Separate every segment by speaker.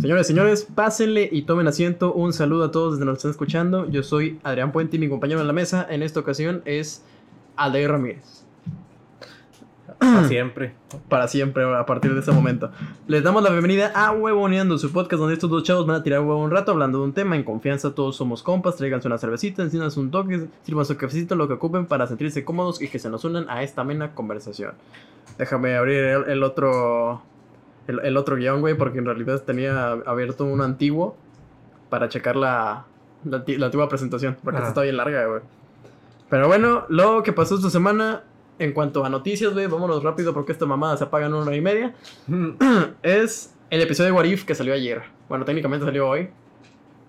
Speaker 1: Señores, señores, pásenle y tomen asiento. Un saludo a todos desde donde nos están escuchando. Yo soy Adrián Puente y mi compañero en la mesa en esta ocasión es Aldair Ramírez.
Speaker 2: Para siempre.
Speaker 1: Para siempre, a partir de este momento. Les damos la bienvenida a Huevoneando, su podcast donde estos dos chavos van a tirar huevo un rato hablando de un tema en confianza. Todos somos compas, tráiganse una cervecita, enciendan un toque, sirvan su cafecito, lo que ocupen para sentirse cómodos y que se nos unan a esta amena conversación. Déjame abrir el, el otro el, el otro guion, güey, porque en realidad tenía abierto uno antiguo para checar la, la, la antigua presentación, porque esta está bien larga, güey. Pero bueno, lo que pasó esta semana, en cuanto a noticias, güey, vámonos rápido porque esta mamada se apaga en una hora y media, es el episodio de What If que salió ayer. Bueno, técnicamente salió hoy,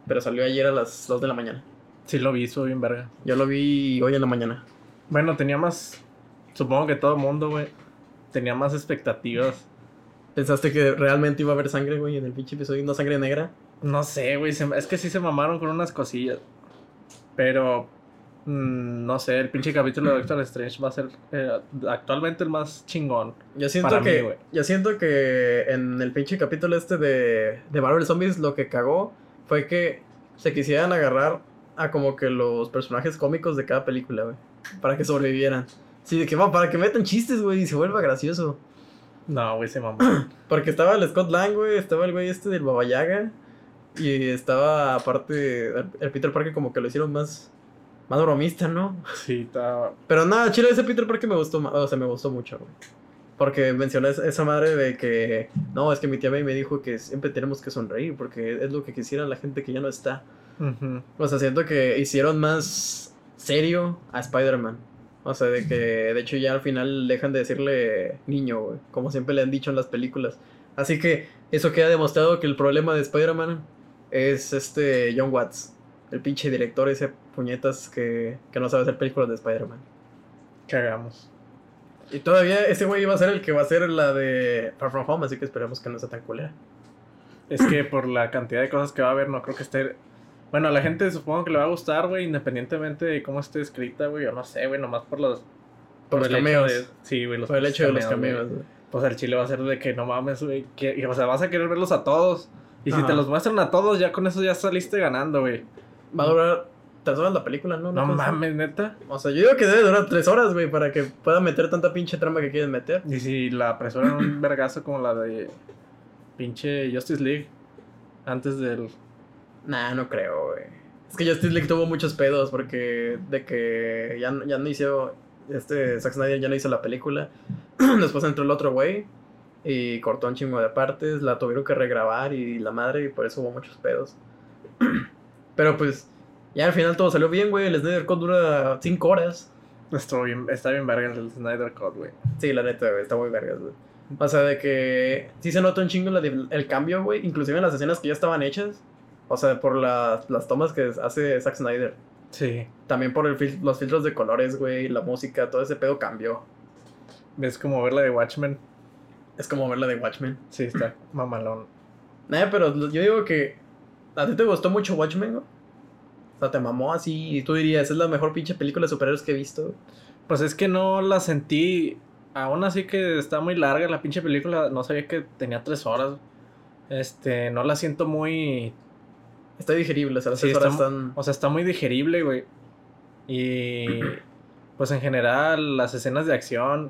Speaker 1: pero salió ayer a las 2 de la mañana.
Speaker 2: Sí lo vi, estuvo bien verga.
Speaker 1: Yo lo vi hoy en la mañana.
Speaker 2: Bueno, tenía más... Supongo que todo el mundo, güey, tenía más expectativas.
Speaker 1: ¿Pensaste que realmente iba a haber sangre, güey, en el pinche episodio? ¿No sangre negra?
Speaker 2: No sé, güey, es que sí se mamaron con unas cosillas. Pero... mm, no sé, el pinche capítulo de Doctor Strange va a ser eh, actualmente el más chingón.
Speaker 1: Yo siento
Speaker 2: Para
Speaker 1: que
Speaker 2: mí,
Speaker 1: yo siento que en el pinche capítulo este de, de Marvel Zombies lo que cagó fue que se quisieran agarrar a como que los personajes cómicos de cada película, güey, para que sobrevivieran. Sí, de que va, para que metan chistes, güey, y se vuelva gracioso.
Speaker 2: No, güey, se mamó.
Speaker 1: Porque estaba el Scott Lang, güey, estaba el güey este del Baba Yaga y estaba aparte el, Peter Parker como que lo hicieron más más bromista, ¿no?
Speaker 2: sí, está...
Speaker 1: Pero nada, chile, ese Peter Parker me gustó, o sea, me gustó mucho, güey. Porque mencioné es- esa madre de que, no, es que mi tía May me dijo que siempre tenemos que sonreír, porque es lo que quisiera la gente que ya no está. O sea, siento que hicieron más serio a Spider-Man. O sea, de que, de hecho, ya al final dejan de decirle niño, güey, como siempre le han dicho en las películas. Así que eso queda demostrado que el problema de Spider-Man es este John Watts, el pinche director ese puñetas que, que no sabe hacer películas de Spider-Man.
Speaker 2: Cagamos.
Speaker 1: Y todavía ese güey iba a ser el que va a ser la de Far From Home, así que esperemos que no sea tan culera.
Speaker 2: Es que por la cantidad de cosas que va a haber, no creo que esté. Bueno, a la gente supongo que le va a gustar, güey, independientemente de cómo esté escrita, güey, o no sé, güey, nomás por los.
Speaker 1: Por los cameos.
Speaker 2: de- sí, güey, los
Speaker 1: Por el hecho de los cameos, güey.
Speaker 2: Pues el chile va a ser de que no mames, güey. o sea, vas a querer verlos a todos. Y si te los muestran a todos, ya con eso ya saliste ganando, güey.
Speaker 1: Va a durar tres horas la película, ¿no?
Speaker 2: No mames, neta.
Speaker 1: O sea, yo digo que debe durar tres horas, güey, para que pueda meter tanta pinche trama que quieren meter.
Speaker 2: Y si la apresuran un vergazo como la de pinche Justice League antes del.
Speaker 1: Nah, no creo, güey. Es que Justice League tuvo muchos pedos porque de que ya, ya no hizo, este Zack Snyder ya no hizo la película. Después entró el otro güey y cortó un chingo de partes, la tuvieron que regrabar y la madre y por eso hubo muchos pedos. Pero pues ya al final todo salió bien, güey. El Snyder Cut dura cinco horas.
Speaker 2: Estuvo bien, está bien verga el Snyder Cut, güey.
Speaker 1: Sí, la neta, güey, está muy vergas, güey. O sea, de que sí se nota un chingo la el cambio, güey. Inclusive en las escenas que ya estaban hechas. O sea, por las, las tomas que hace Zack Snyder.
Speaker 2: Sí.
Speaker 1: También por el fil- los filtros de colores, güey. La música, todo ese pedo cambió.
Speaker 2: Ves como ver la de Watchmen.
Speaker 1: Es como ver la de Watchmen.
Speaker 2: Sí, está mamalón.
Speaker 1: Nah, pero yo digo que... ¿A ti te gustó mucho Watchmen, güey? O sea, te mamó así. Y tú dirías, es la mejor pinche película de superhéroes que he visto.
Speaker 2: Pues es que no la sentí. Aún así que está muy larga la pinche película. No sabía que tenía tres horas. Este, no la siento muy.
Speaker 1: Está digerible, o sea, las
Speaker 2: Sí, está
Speaker 1: están...
Speaker 2: O sea, está muy digerible, güey. Y. Pues en general, las escenas de acción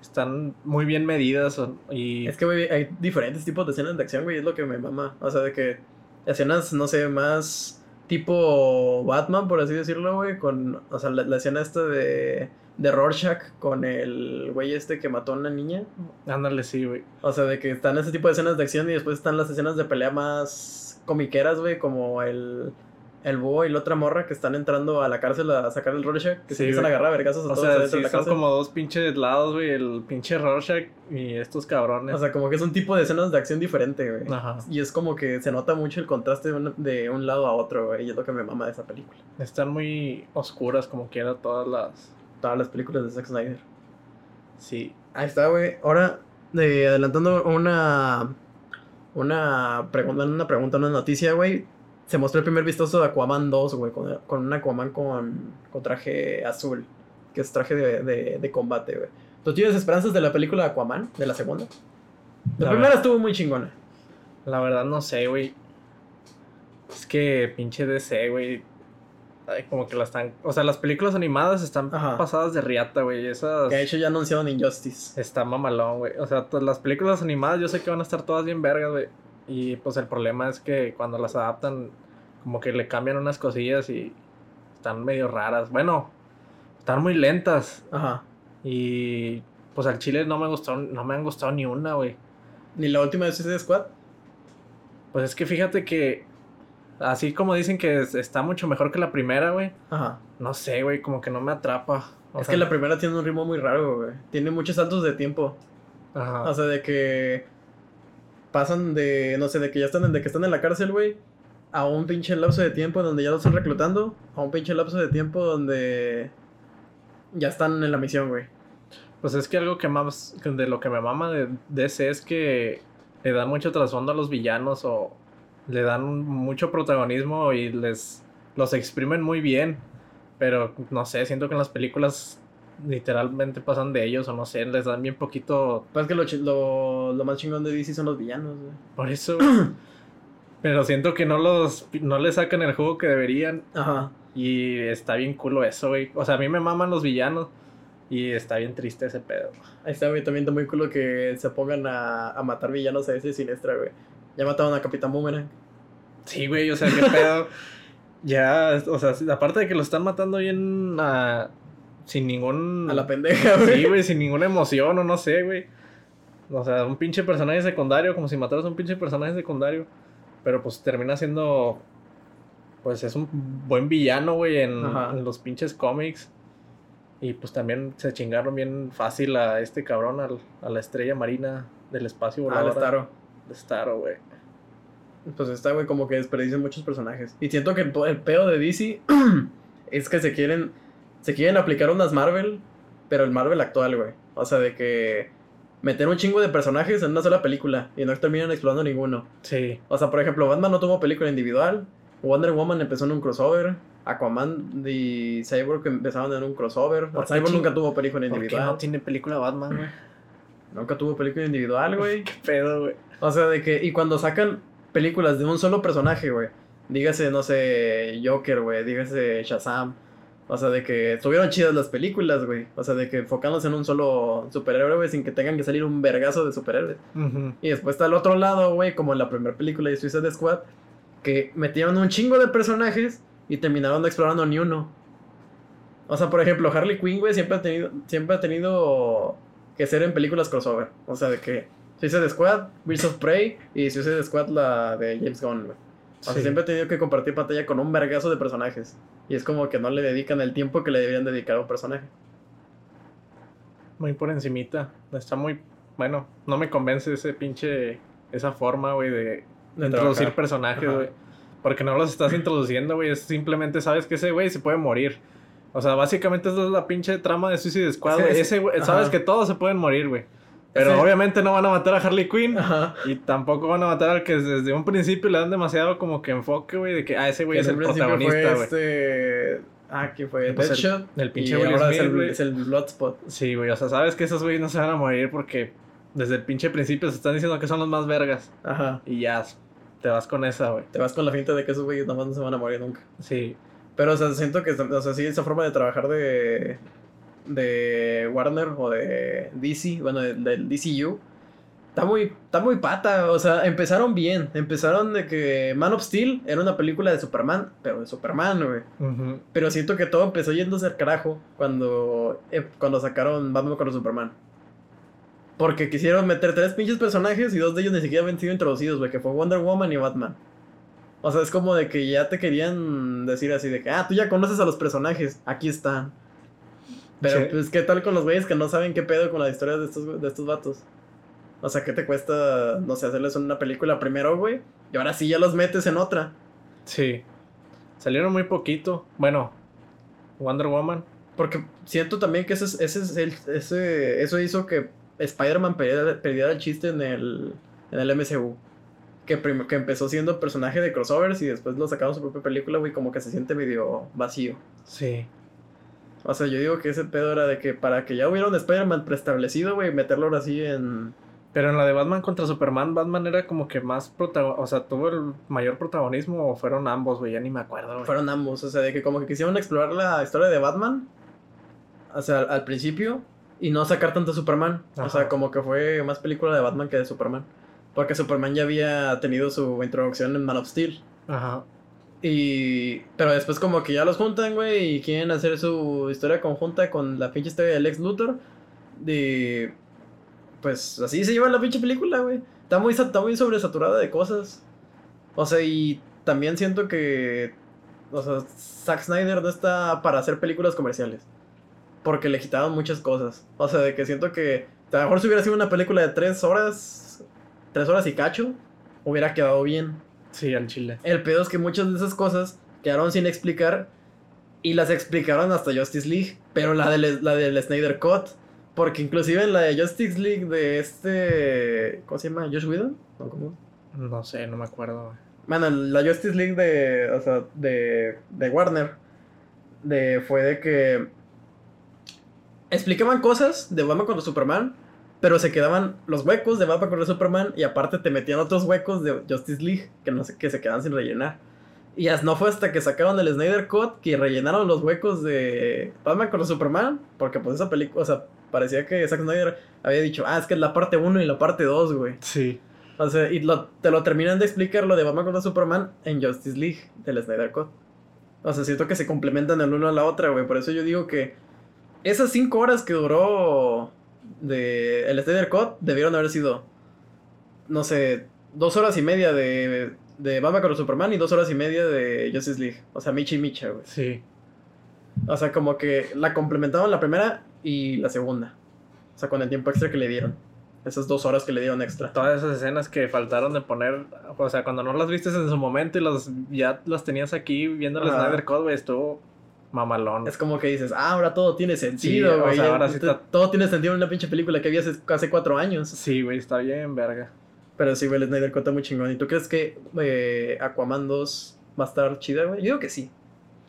Speaker 2: están muy bien medidas. Y.
Speaker 1: Es que, güey, hay diferentes tipos de escenas de acción, güey, es lo que me mama. O sea, de que escenas, no sé, más tipo Batman, por así decirlo, güey, con, o sea, la, la escena esta de, de Rorschach con el güey este que mató a una niña.
Speaker 2: Ándale, sí, güey.
Speaker 1: O sea, de que están ese tipo de escenas de acción y después están las escenas de pelea más comiqueras, güey, como el, el búho y la otra morra que están entrando a la cárcel a sacar el Rorschach, que se
Speaker 2: Sí,
Speaker 1: empiezan a agarrar a vergazos a
Speaker 2: O
Speaker 1: todos
Speaker 2: sea, sí,
Speaker 1: de la
Speaker 2: son
Speaker 1: cárcel.
Speaker 2: como dos pinches lados, güey. El pinche Rorschach y estos cabrones.
Speaker 1: O sea, como que es un tipo de escenas de acción diferente, güey.
Speaker 2: Ajá.
Speaker 1: Y es como que se nota mucho el contraste de un, de un lado a otro, güey. Y es lo que me mama de esa película.
Speaker 2: Están muy oscuras como quiera todas las...
Speaker 1: Todas las películas de Zack Snyder.
Speaker 2: Sí.
Speaker 1: Ahí está, güey. Ahora, eh, adelantando una. Una pregunta, una pregunta, una noticia, güey. Se mostró el primer vistazo de Aquaman 2, güey. Con, con un Aquaman con, con traje azul. Que es traje de, de, de combate, güey. ¿Tú tienes esperanzas de la película Aquaman? De la segunda. La primera estuvo muy chingona.
Speaker 2: La verdad no sé, güey. Es que pinche DC, güey. Ay, como que la están. O sea, las películas animadas están
Speaker 1: Ajá.
Speaker 2: pasadas de riata, güey. Esas.
Speaker 1: Que de hecho ya anunciaron Injustice.
Speaker 2: Está mamalón, güey. O sea, las películas animadas yo sé que van a estar todas bien vergas, güey. Y pues el problema es que cuando las adaptan, como que le cambian unas cosillas y están medio raras. Bueno, están muy lentas.
Speaker 1: Ajá.
Speaker 2: Y pues al chile no me gustó, no me han gustado ni una, güey.
Speaker 1: Ni la última de Suicide Squad.
Speaker 2: Pues es que fíjate que así como dicen que es- está mucho mejor que la primera, güey.
Speaker 1: Ajá.
Speaker 2: No sé, güey, como que no me atrapa. O
Speaker 1: es
Speaker 2: sea,
Speaker 1: que la primera tiene un ritmo muy raro, güey. Tiene muchos saltos de tiempo.
Speaker 2: Ajá.
Speaker 1: O sea, de que pasan de, no sé, de que ya están, de que están en la cárcel, güey, a un pinche lapso de tiempo donde ya lo están reclutando, a un pinche lapso de tiempo donde ya están en la misión, güey.
Speaker 2: Pues es que algo que más de lo que me mama de DC es que le dan mucho trasfondo a los villanos o le dan mucho protagonismo y les los exprimen muy bien. Pero no sé, siento que en las películas literalmente pasan de ellos o no sé, les dan bien poquito
Speaker 1: Pues es que lo, lo, lo más chingón de DC son los villanos, güey.
Speaker 2: por eso. Pero siento que no los no le sacan el juego que deberían
Speaker 1: Ajá.
Speaker 2: y está bien culo eso, güey. O sea, a mí me maman los villanos y está bien triste ese pedo.
Speaker 1: Ahí está, güey, también está muy culo que se pongan a, a matar villanos a ese siniestra, güey. Ya mataron a Capitán Boomerang.
Speaker 2: Sí, güey, o sea, qué pedo. ya, o sea, aparte de que lo están matando bien ah, sin ningún.
Speaker 1: A la pendeja, güey.
Speaker 2: Sí, güey, sin ninguna emoción o no sé, güey. O sea, un pinche personaje secundario, como si mataras a un pinche personaje secundario. Pero pues termina siendo. Pues es un buen villano, güey, en, los pinches cómics. Y pues también se chingaron bien fácil a este cabrón, al- a la estrella marina del espacio
Speaker 1: Ah,
Speaker 2: voladora.
Speaker 1: Starro.
Speaker 2: De Starro, güey.
Speaker 1: Pues está, güey, como que desperdician muchos personajes. Y siento que el, pedo de DC es que se quieren. Se quieren aplicar unas Marvel, pero el Marvel actual, güey. O sea, de que meter un chingo de personajes en una sola película y no terminan explorando ninguno.
Speaker 2: Sí.
Speaker 1: O sea, por ejemplo, Batman no tuvo película individual. Wonder Woman empezó en un crossover. Aquaman y Cyborg empezaron en un crossover.
Speaker 2: ¿Por
Speaker 1: Cyborg
Speaker 2: ching-
Speaker 1: nunca tuvo película
Speaker 2: ¿Por qué
Speaker 1: individual.
Speaker 2: no tiene película Batman, güey?
Speaker 1: Nunca tuvo película individual, güey.
Speaker 2: ¿Qué pedo, güey?
Speaker 1: O sea, de que. Y cuando sacan películas de un solo personaje, güey. Dígase, no sé, Joker, güey. Dígase Shazam. O sea, de que estuvieron chidas las películas, güey. O sea, de que enfocándose en un solo superhéroe, güey, sin que tengan que salir un vergazo de superhéroes. Y después está el otro lado, güey, como en la primera película de Suicide Squad, que metieron un chingo de personajes y terminaron no explorando ni uno. O sea, por ejemplo, Harley Quinn, güey, siempre ha tenido, siempre ha tenido que ser en películas crossover. O sea, de que Suicide Squad, Birds of Prey y Suicide Squad, la de James Gunn, güey. O sea,
Speaker 2: Sí.
Speaker 1: siempre ha tenido que compartir pantalla con un vergazo de personajes. Y es como que no le dedican el tiempo que le deberían dedicar a un personaje.
Speaker 2: Muy por encimita. Está muy... Bueno, no me convence ese pinche... Esa forma, güey, de,
Speaker 1: De
Speaker 2: introducir
Speaker 1: trabajar.
Speaker 2: personajes, güey. Porque no los estás introduciendo, güey. Es simplemente sabes que ese güey se puede morir. O sea, básicamente esa es la pinche trama de Suicide Squad,
Speaker 1: Sí,
Speaker 2: güey.
Speaker 1: sí.
Speaker 2: Ese güey, sabes que todos se pueden morir, güey. Pero obviamente no van a matar a Harley Quinn.
Speaker 1: Ajá.
Speaker 2: Y tampoco van a matar al que desde un principio le dan demasiado como que enfoque, güey, de que, ah, ese güey
Speaker 1: Que
Speaker 2: es el protagonista, güey.
Speaker 1: este... Ah, ¿quién fue?
Speaker 2: Pues el-
Speaker 1: Deadshot.
Speaker 2: el pinche
Speaker 1: y
Speaker 2: Will
Speaker 1: ahora
Speaker 2: Smith,
Speaker 1: es, el, es el Bloodspot.
Speaker 2: Sí, güey, o sea, sabes que esos güeyes no se van a morir porque desde el pinche principio se están diciendo que son los más vergas.
Speaker 1: Ajá.
Speaker 2: Y ya, te vas con esa, güey.
Speaker 1: Te vas con la finta de que esos güeyes nomás no se van a morir nunca.
Speaker 2: Sí,
Speaker 1: Pero, o sea, siento que, o sea, sí, esa forma de trabajar de, de Warner o de DC, bueno, de- del DCU, está muy, está muy pata. O sea, empezaron bien. Empezaron de que Man of Steel era una película de Superman, pero de Superman, güey. Pero siento que todo empezó yéndose al carajo cuando, eh, cuando sacaron Batman contra Superman. Porque quisieron meter tres pinches personajes y dos de ellos ni siquiera habían sido introducidos, güey, que fue Wonder Woman y Batman. O sea, es como de que ya te querían decir así de que, ah, tú ya conoces a los personajes, aquí están. Pero
Speaker 2: Sí.
Speaker 1: pues, ¿qué tal con los güeyes que no saben qué pedo con las historias de estos, de estos vatos? O sea, ¿qué te cuesta, no sé, hacerles una película primero, güey? Y ahora sí ya los metes en otra.
Speaker 2: sí. Salieron muy poquito. Bueno, Wonder Woman.
Speaker 1: Porque siento también que ese, es- ese, es el- ese eso hizo que Spider-Man perdiera, perdiera el chiste en el, en el MCU. Que, prim- que empezó siendo personaje de crossovers y después lo sacaron su propia película, güey, como que se siente medio vacío.
Speaker 2: Sí.
Speaker 1: O sea, yo digo que ese pedo era de que para que ya hubiera un Spider-Man preestablecido, güey, meterlo ahora sí en,
Speaker 2: Pero en la de Batman contra Superman, Batman era como que más protagonista. O sea, tuvo el mayor protagonismo o fueron ambos, güey. Ya ni me acuerdo, güey.
Speaker 1: Fueron ambos, o sea, de que como que quisieron explorar la historia de Batman. O sea, al, al principio. Y no sacar tanto a Superman. O sea, como que fue más película de Batman que de Superman. Porque Superman ya había tenido su introducción en Man of Steel.
Speaker 2: Ajá.
Speaker 1: Y. Pero después, como que ya los juntan, güey. Y quieren hacer su historia conjunta con la pinche historia del ex Luthor. De. Pues así se lleva la pinche película, güey. Está muy, está muy sobresaturada de cosas. O sea, y también siento que. O sea, Zack Snyder no está para hacer películas comerciales. Porque le quitaron muchas cosas. O sea, de que siento que. A lo mejor si hubiera sido una película de tres horas. Tres horas y cacho. Hubiera quedado bien.
Speaker 2: Sí, al chile.
Speaker 1: El pedo es que muchas de esas cosas quedaron sin explicar y las explicaron hasta Justice League, pero la del, la del Snyder Cut, porque inclusive en la de Justice League de este, ¿cómo se llama? Josh Whedon, ¿No? ¿Cómo?
Speaker 2: No sé, no me acuerdo.
Speaker 1: Bueno, la Justice League de, o sea, de, de Warner, de, fue de que explicaban cosas de Batman contra Superman, pero se quedaban los huecos de Batman contra Superman y aparte te metían otros huecos de Justice League que no sé, que se quedaban sin rellenar. Y no fue hasta que sacaron el Snyder Cut que rellenaron los huecos de Batman contra Superman, porque pues esa película, o sea, parecía que Zack Snyder había dicho, ah, es que es la parte 1 y la parte 2, güey.
Speaker 2: Sí.
Speaker 1: O sea, y lo- te lo terminan de explicar lo de Batman contra Superman en Justice League del Snyder Cut. O sea, siento que se complementan el uno a la otra, güey. Por eso yo digo que esas cinco horas que duró de el Snyder Cut debieron haber sido, no sé, dos horas y media de, de Batman contra Superman y dos horas y media de Justice League. O sea, Michi y Micha, güey.
Speaker 2: Sí.
Speaker 1: O sea, como que la complementaban la primera y la segunda. O sea, con el tiempo extra que le dieron. Esas dos horas que le dieron extra.
Speaker 2: Todas esas escenas que faltaron de poner, o sea, cuando no las viste en su momento y las, ya las tenías aquí viendo el
Speaker 1: Ajá.
Speaker 2: Snyder Code, güey, estuvo mamalón.
Speaker 1: Es como que dices, ah, ahora todo tiene
Speaker 2: Sí,
Speaker 1: sentido,
Speaker 2: o
Speaker 1: güey.
Speaker 2: sea,
Speaker 1: Ya
Speaker 2: ahora sí está-
Speaker 1: Todo tiene sentido en una pinche película que vi hace, hace cuatro años.
Speaker 2: Sí, güey, está bien, verga.
Speaker 1: Pero sí, güey, el Snyder Cut muy chingón. ¿Y tú crees que eh, Aquaman 2 va a estar chida, güey? Yo digo que sí.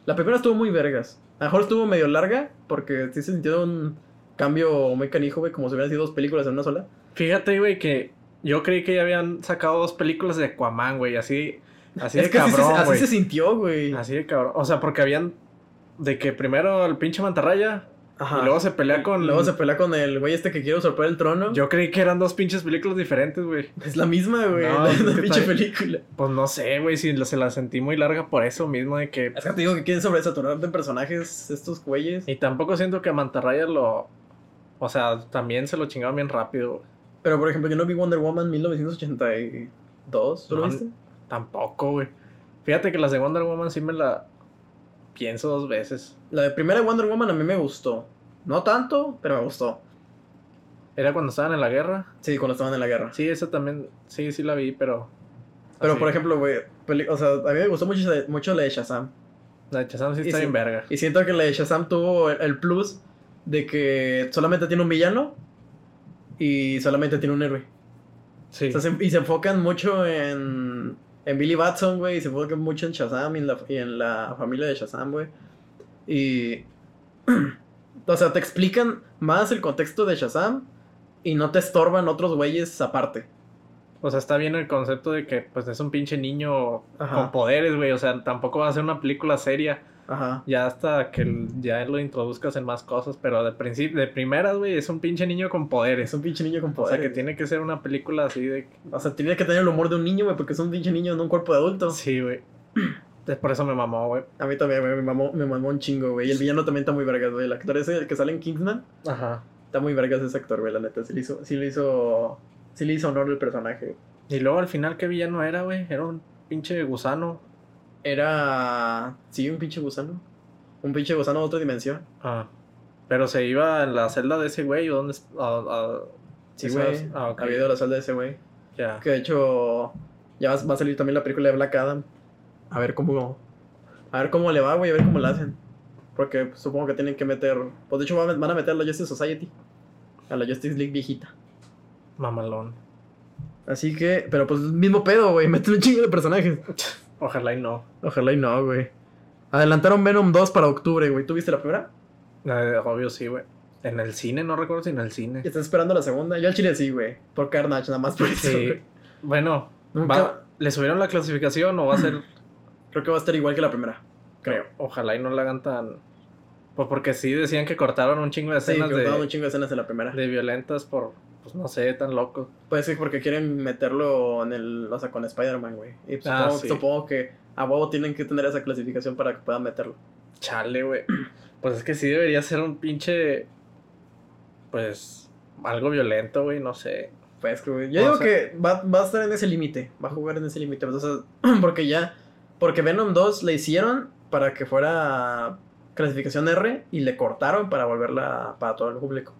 Speaker 1: La primera estuvo muy vergas. A lo mejor estuvo medio larga, porque sí se sintió un cambio muy canijo, güey, como si hubieran sido dos películas en una sola.
Speaker 2: Fíjate, güey, que yo creí que ya habían sacado dos películas de Aquaman, güey, así, así de
Speaker 1: es así se-
Speaker 2: cabrón,
Speaker 1: así,
Speaker 2: güey.
Speaker 1: se sintió, güey.
Speaker 2: Así de cabrón. O sea, porque habían de que primero el pinche mantarraya
Speaker 1: Ajá.
Speaker 2: y luego se pelea con...
Speaker 1: Luego se pelea con el güey este que quiere usurpar el trono.
Speaker 2: Yo creí que eran dos pinches películas diferentes, güey.
Speaker 1: Es la misma, güey,
Speaker 2: No,
Speaker 1: la, pinche película.
Speaker 2: Pues no sé, güey, si se la sentí muy larga por eso mismo de que...
Speaker 1: Es que te digo que quieren sobresaturar de personajes estos güeyes.
Speaker 2: Y tampoco siento que Mantarraya lo... O sea, también se lo chingaron bien rápido.
Speaker 1: Pero por ejemplo, yo no vi Wonder Woman 1982. ¿Tú lo viste?
Speaker 2: Tampoco, güey. Fíjate que las de Wonder Woman sí me la pienso dos veces.
Speaker 1: La de primera Wonder Woman a mí me gustó. No tanto, pero me gustó.
Speaker 2: Era cuando estaban en la guerra.
Speaker 1: Sí, cuando estaban en la guerra.
Speaker 2: Sí, esa también, sí, sí la vi, pero...
Speaker 1: Pero
Speaker 2: así.
Speaker 1: por ejemplo, güey, o sea, a mí me gustó mucho, mucho la de Shazam.
Speaker 2: La de Shazam sí está bien verga.
Speaker 1: Y siento que la de Shazam tuvo el, el plus de que solamente tiene un villano y solamente tiene un héroe.
Speaker 2: Sí.
Speaker 1: O sea, se- y se enfocan mucho en, en Billy Batson, güey. Y se enfocan mucho en Shazam y en la, y en la familia de Shazam, güey. Y. o sea, te explican más el contexto de Shazam y no te estorban otros güeyes aparte.
Speaker 2: O sea, está bien el concepto de que pues es un pinche niño
Speaker 1: Ajá.
Speaker 2: con poderes, güey. O sea, tampoco va a ser una película seria.
Speaker 1: Ajá.
Speaker 2: Ya hasta que el- ya lo introduzcas en más cosas. Pero de principio, de primeras, güey, es un pinche niño con
Speaker 1: Es
Speaker 2: poderes.
Speaker 1: un pinche niño con
Speaker 2: O
Speaker 1: poder.
Speaker 2: sea, que tiene que ser una película así de...
Speaker 1: O sea, tenía que tener el humor de un niño, güey, porque es un pinche niño en un cuerpo de adulto.
Speaker 2: Sí, güey. Es Por eso me mamó, güey.
Speaker 1: A mí también, güey, me mamó, me mamó un chingo, güey. Y el villano también está muy vergas, güey. El actor ese que sale en Kingsman.
Speaker 2: Ajá.
Speaker 1: Está muy vergas ese actor, güey, la neta. Sí le hizo, sí le hizo, sí le hizo honor al personaje.
Speaker 2: Y luego al final, ¿qué villano era, güey? Era un pinche gusano.
Speaker 1: Era, sí, un pinche gusano. Un pinche gusano de otra dimensión.
Speaker 2: Ah. Pero se iba en la celda de ese güey, ¿o dónde? es- ah, ah,
Speaker 1: Sí,
Speaker 2: ¿sí
Speaker 1: güey.
Speaker 2: Ah, ok.
Speaker 1: Había ido a la sala de ese güey.
Speaker 2: Ya.
Speaker 1: Que de hecho, ya va, va a salir también la película de Black Adam. A ver cómo, a ver cómo le va, güey, a ver cómo la hacen. Porque supongo que tienen que meter, pues de hecho van a- van a meter a la Justice Society. A la Justice League viejita.
Speaker 2: Mamalón.
Speaker 1: Así que, pero pues mismo pedo, güey. Meten un chingo de personajes.
Speaker 2: Ojalá y no.
Speaker 1: Ojalá y no, güey. Adelantaron Venom 2 para octubre, güey. ¿Tú viste la primera?
Speaker 2: Eh, obvio sí, güey. En el cine, no recuerdo si en el cine.
Speaker 1: ¿Y estás esperando la segunda? Yo al chile sí, güey. Por Carnage, nada más por eso.
Speaker 2: Sí.
Speaker 1: güey.
Speaker 2: Bueno,
Speaker 1: Nunca-
Speaker 2: va- ¿le subieron la clasificación o va a ser
Speaker 1: Creo que va a estar igual que la primera. Creo.
Speaker 2: Ojalá y no la hagan tan. Pues porque sí decían que cortaron un chingo de
Speaker 1: Sí,
Speaker 2: escenas de,
Speaker 1: daban un chingo de escenas en la primera.
Speaker 2: de violentas por. Pues no sé, tan loco.
Speaker 1: Pues sí, porque quieren meterlo en el. O sea, con Spider-Man, güey. Y pues
Speaker 2: Ah,
Speaker 1: supongo,
Speaker 2: sí.
Speaker 1: supongo que a huevo tienen que tener esa clasificación para que puedan meterlo.
Speaker 2: Chale, güey. Pues es que sí debería ser un pinche. Pues. Algo violento, güey, no sé.
Speaker 1: Pues, güey. Yo
Speaker 2: O
Speaker 1: digo
Speaker 2: sea-
Speaker 1: que va, va a estar en ese límite. Va a jugar en ese límite. pues, o sea, porque ya. Porque Venom 2 le hicieron para que fuera clasificación R y le cortaron para volverla para todo el público.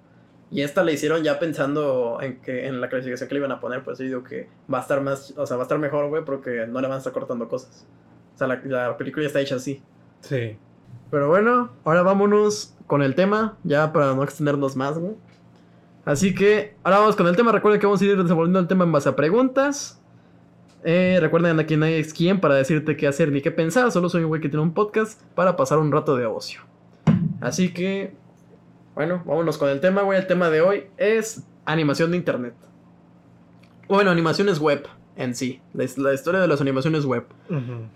Speaker 1: Y esta le hicieron ya pensando en que en la clasificación que le iban a poner, pues yo digo que va a estar más, o sea, va a estar mejor, güey, porque no le van a estar cortando cosas. O sea, la, la película ya está hecha así.
Speaker 2: Sí.
Speaker 1: Pero bueno, ahora vámonos con el tema, ya para no extendernos más, güey. Así que ahora vamos con el tema. Recuerden que vamos a ir desenvolviendo el tema en base a preguntas. Eh, recuerden, aquí nadie es quien para decirte qué hacer ni qué pensar. Solo soy un güey que tiene un podcast para pasar un rato de ocio. Así que, bueno, vámonos con el tema, güey. El tema de hoy es animación de internet. Bueno, animaciones web en sí. La, la historia de las animaciones web.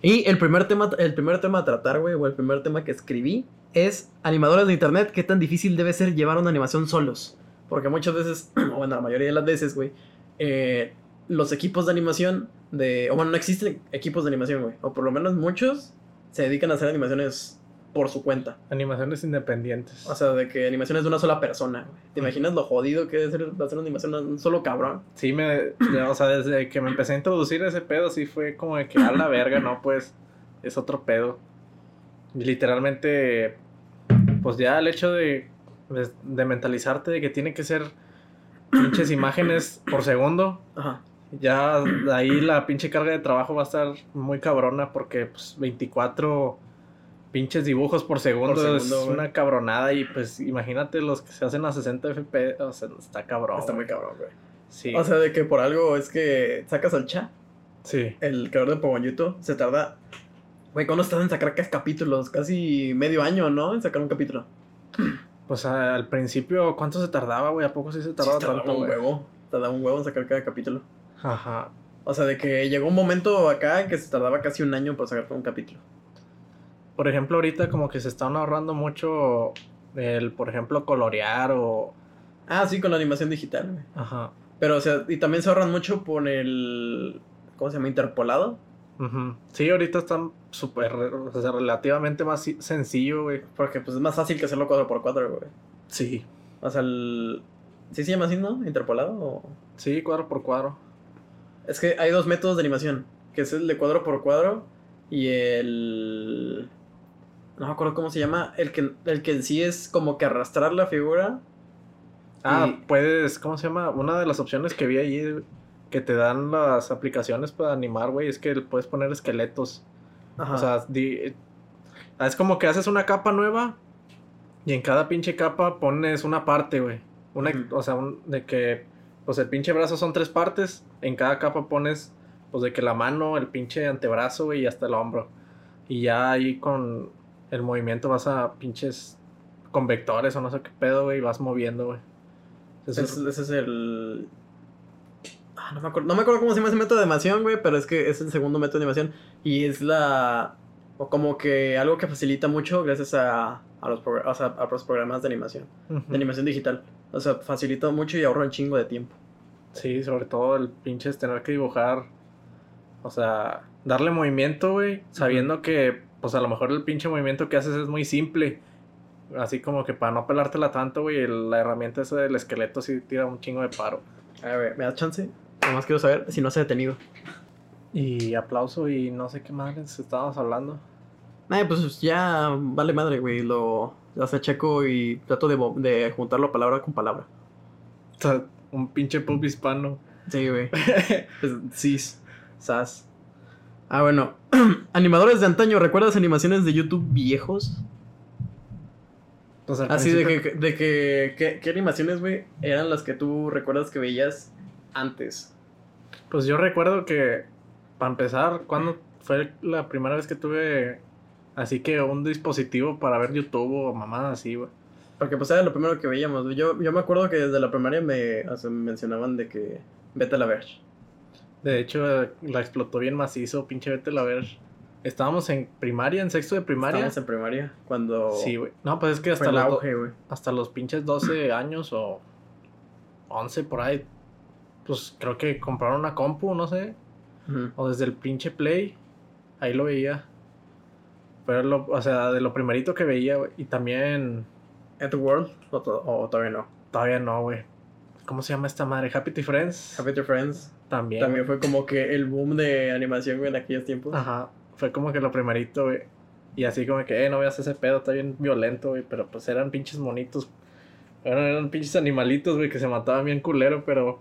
Speaker 1: Y el primer tema, el primer tema a tratar, güey, o el primer tema que escribí es animadores de internet, qué tan difícil debe ser llevar una animación solos. Porque muchas veces, o bueno, la mayoría de las veces, güey, eh, los equipos de animación de... O bueno, no existen equipos de animación, güey. O por lo menos muchos se dedican a hacer animaciones por su cuenta.
Speaker 2: Animaciones independientes.
Speaker 1: O sea, de que animaciones de una sola persona. ¿Te imaginas lo jodido que ser hacer una animación de un solo cabrón?
Speaker 2: Sí, me. O sea, desde que me empecé a introducir ese pedo, sí fue como de que a la verga, ¿no? Pues es otro pedo. Literalmente, pues ya el hecho de, de, de mentalizarte de que tiene que ser pinches imágenes por segundo,
Speaker 1: Ajá.
Speaker 2: ya ahí la pinche carga de trabajo va a estar muy cabrona porque pues 24 pinches dibujos por segundo,
Speaker 1: Por
Speaker 2: es
Speaker 1: güey.
Speaker 2: una cabronada y pues imagínate los que se hacen a 60 FPS, o sea, está cabrón.
Speaker 1: Está muy cabrón, güey.
Speaker 2: Sí.
Speaker 1: O sea, de que por algo es que sacas al chat.
Speaker 2: sí.
Speaker 1: el creador de Pogoyuto se tarda. Güey, ¿cuándo estás en sacar capítulos? Casi medio año, ¿no? En sacar un capítulo.
Speaker 2: Pues al principio, ¿cuánto se tardaba, güey? ¿A poco sí se tardaba
Speaker 1: Sí, tardaba
Speaker 2: tanto,
Speaker 1: un
Speaker 2: güey?
Speaker 1: huevo. Tardaba un huevo en sacar cada capítulo.
Speaker 2: Ajá.
Speaker 1: O sea, de que llegó un momento acá en que se tardaba casi un año por sacar un capítulo.
Speaker 2: Por ejemplo, ahorita como que se están ahorrando mucho el, por ejemplo, colorear o...
Speaker 1: Ah, sí, con la animación digital, güey.
Speaker 2: Ajá.
Speaker 1: Pero, o sea, y también se ahorran mucho por el. ¿Cómo se llama? Interpolado.
Speaker 2: Ujú. Sí, ahorita están súper, o sea, relativamente más sencillo, güey.
Speaker 1: Porque, pues, es más fácil que hacerlo cuadro por cuadro, güey.
Speaker 2: Sí.
Speaker 1: O sea, el. ¿Sí se llama así, no? ¿Interpolado? o-
Speaker 2: Sí, cuadro por cuadro.
Speaker 1: Es que hay dos métodos de animación, que es el de cuadro por cuadro y el... No me acuerdo cómo se llama, el que, el que en sí es como que arrastrar la figura.
Speaker 2: Ah,
Speaker 1: Y-
Speaker 2: puedes, ¿cómo se llama? Una de las opciones que vi ahí que te dan las aplicaciones para animar, güey, es que puedes poner esqueletos.
Speaker 1: Ajá.
Speaker 2: O sea, di- es como que haces una capa nueva y en cada pinche capa pones una parte, güey. Una. O sea, un- de que, pues el pinche brazo son tres partes. En cada capa pones, pues de que la mano, el pinche antebrazo, güey, y hasta el hombro. Y ya ahí con el movimiento vas a pinches con vectores o no sé qué pedo, güey, y vas moviendo, güey.
Speaker 1: Ese,
Speaker 2: es-
Speaker 1: ese es el... Ah, no, me acuerdo, no me acuerdo cómo se llama ese método de animación, güey, pero es que es el segundo método de animación. Y es la... O como que algo que facilita mucho gracias a, a, los, o sea, a los programas de animación. De animación digital. O sea, facilita mucho y ahorra un chingo de tiempo.
Speaker 2: Sí, sobre todo el pinche es tener que dibujar. O sea, darle movimiento, güey. Sabiendo que, pues a lo mejor el pinche movimiento que haces es muy simple. Así como que para no pelártela tanto, güey, la herramienta esa del esqueleto sí tira un chingo de paro.
Speaker 1: A ver, ¿me das chance? Nomás quiero saber si no se ha detenido.
Speaker 2: Y aplauso y no sé qué madres estábamos hablando.
Speaker 1: Ay, pues ya vale madre, güey. Lo hace checo y trato de, de juntarlo palabra con palabra.
Speaker 2: O sea, un pinche pub hispano.
Speaker 1: Sí, güey. Pues, cis, sas. Ah, bueno. Animadores de antaño, ¿recuerdas animaciones de YouTube viejos? Así de que, de que, ¿qué, qué animaciones, güey, eran las que tú recuerdas que veías antes?
Speaker 2: Pues yo recuerdo que, para empezar, cuando fue la primera vez que tuve así que un dispositivo para ver YouTube o mamadas así, güey.
Speaker 1: Porque pues era lo primero que veíamos. Yo, yo me acuerdo que desde la primaria me, o sea, me mencionaban de que vete a la Verge.
Speaker 2: De hecho, la explotó bien macizo, pinche vete a ver. Estábamos en primaria, en sexto de primaria.
Speaker 1: Estábamos en primaria cuando
Speaker 2: Sí, güey. No, pues es que hasta los,
Speaker 1: auge,
Speaker 2: hasta los pinches 12 años o 11 por ahí. Pues creo que compraron una compu, no sé. O desde el pinche Play. Ahí lo veía. Pero, lo, o sea, de lo primerito que veía, güey. Y también.
Speaker 1: At the World o, to- o todavía no.
Speaker 2: Todavía no, güey. ¿Cómo se llama esta madre? Happy Tree Friends.
Speaker 1: Happy Tree Friends
Speaker 2: También.
Speaker 1: también fue como que el boom de animación, en aquellos tiempos.
Speaker 2: Ajá. Fue como que lo primerito, güey. Y así como que, eh, no veas ese pedo, está bien violento, güey. Pero pues eran pinches monitos. Eran, eran pinches animalitos, güey, que se mataban bien culero, pero.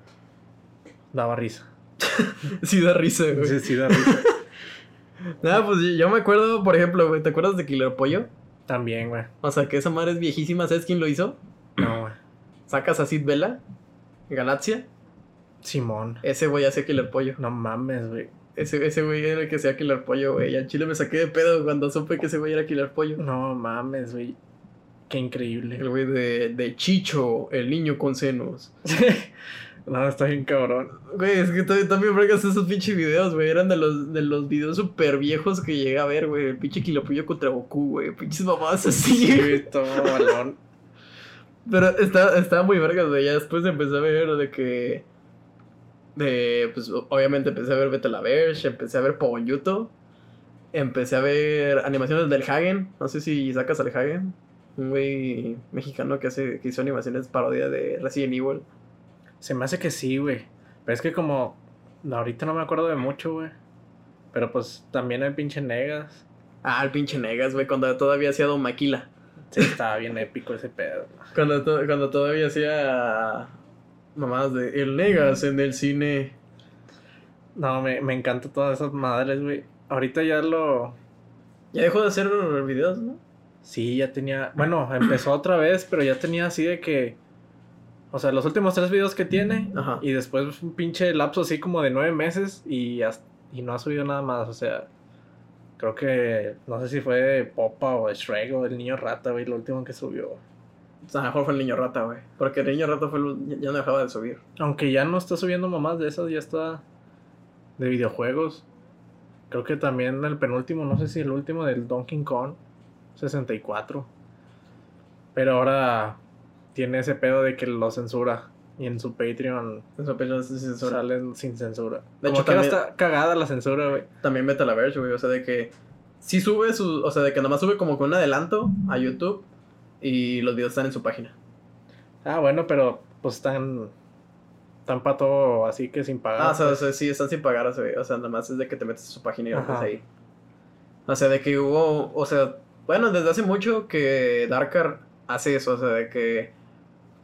Speaker 2: Daba risa.
Speaker 1: Sí da risa, güey.
Speaker 2: Sí, sí, da risa.
Speaker 1: Nada, pues yo- yo me acuerdo, por ejemplo, güey, ¿te acuerdas de Killer Pollo?
Speaker 2: También, güey.
Speaker 1: O sea, que esa madre es viejísima, ¿sabes quién lo hizo?
Speaker 2: No, güey.
Speaker 1: Sacas a Sid Vela, Galaxia,
Speaker 2: Simón.
Speaker 1: ese güey hace Killer Pollo.
Speaker 2: No mames, güey.
Speaker 1: Ese, ese güey era el que hacía Killer Pollo, güey. Al chile me saqué de pedo cuando supe que ese güey era Killer Pollo.
Speaker 2: No mames, güey. Qué
Speaker 1: El
Speaker 2: increíble.
Speaker 1: güey de, de Chicho, el niño con senos.
Speaker 2: no, está bien cabrón.
Speaker 1: Güey, es que también, fregas esos pinches videos, güey. Eran de los, de los videos super viejos que llegué a ver, güey. El pinche Pollo contra Goku, güey. Pinches mamadas así,
Speaker 2: Sí, todo balón.
Speaker 1: Pero está- estaba muy vergas, güey. Ya después empecé a ver de que. De. Pues obviamente empecé a ver Vete la Verge, empecé a ver Pogonyuto. Empecé a ver animaciones del Hagen. No sé si sacas al Hagen. Un güey mexicano que hace que hizo animaciones parodia de Resident Evil.
Speaker 2: Se me hace que sí, güey. Pero es que como. Ahorita no me acuerdo de mucho, güey. Pero pues también el pinche Negas.
Speaker 1: Ah, el pinche Negas, güey, cuando todavía hacía Don Maquila.
Speaker 2: Sí, estaba bien épico ese pedo.
Speaker 1: Cuando, to- cuando todavía hacía. Mamadas de El Negas en el cine.
Speaker 2: No, me, me encantan todas esas madres, güey. Ahorita ya lo.
Speaker 1: Ya dejó de hacer videos, ¿no?
Speaker 2: Sí, ya tenía. Bueno, empezó otra vez, pero ya tenía así de que. O sea, los últimos tres videos que tiene.
Speaker 1: Ajá.
Speaker 2: Y después un pinche lapso así como de nueve meses. Y, hasta- y no ha subido nada más. O sea, creo que. No sé si fue Popa o Shrek o el niño rata, güey, lo último que subió.
Speaker 1: O sea, a lo mejor fue el niño rata, güey. Porque el niño rata fue el- ya no dejaba de subir.
Speaker 2: Aunque ya no está subiendo mamás de esas, ya está de videojuegos. Creo que también el penúltimo, no sé si el último del Donkey Kong 64. Pero ahora tiene ese pedo de que lo censura. Y en su Patreon
Speaker 1: Eso apenas es censura.
Speaker 2: salen sin censura.
Speaker 1: De
Speaker 2: Como
Speaker 1: hecho,
Speaker 2: que
Speaker 1: también-
Speaker 2: está cagada la censura, güey.
Speaker 1: También vete a la verge, güey. O sea, de que sí sube su. O sea, de que nomás sube como con un adelanto a YouTube. Y los videos están en su página.
Speaker 2: Ah, bueno, pero pues están. Para todo así que sin pagar.
Speaker 1: Ah, o sea, o
Speaker 2: pues.
Speaker 1: sea, sí, están sin pagar. O sea, o sea, nada más es de que te metes a su página y lo ahí. O sea, de que hubo. O sea, bueno, desde hace mucho que Darkar hace eso. O sea, de que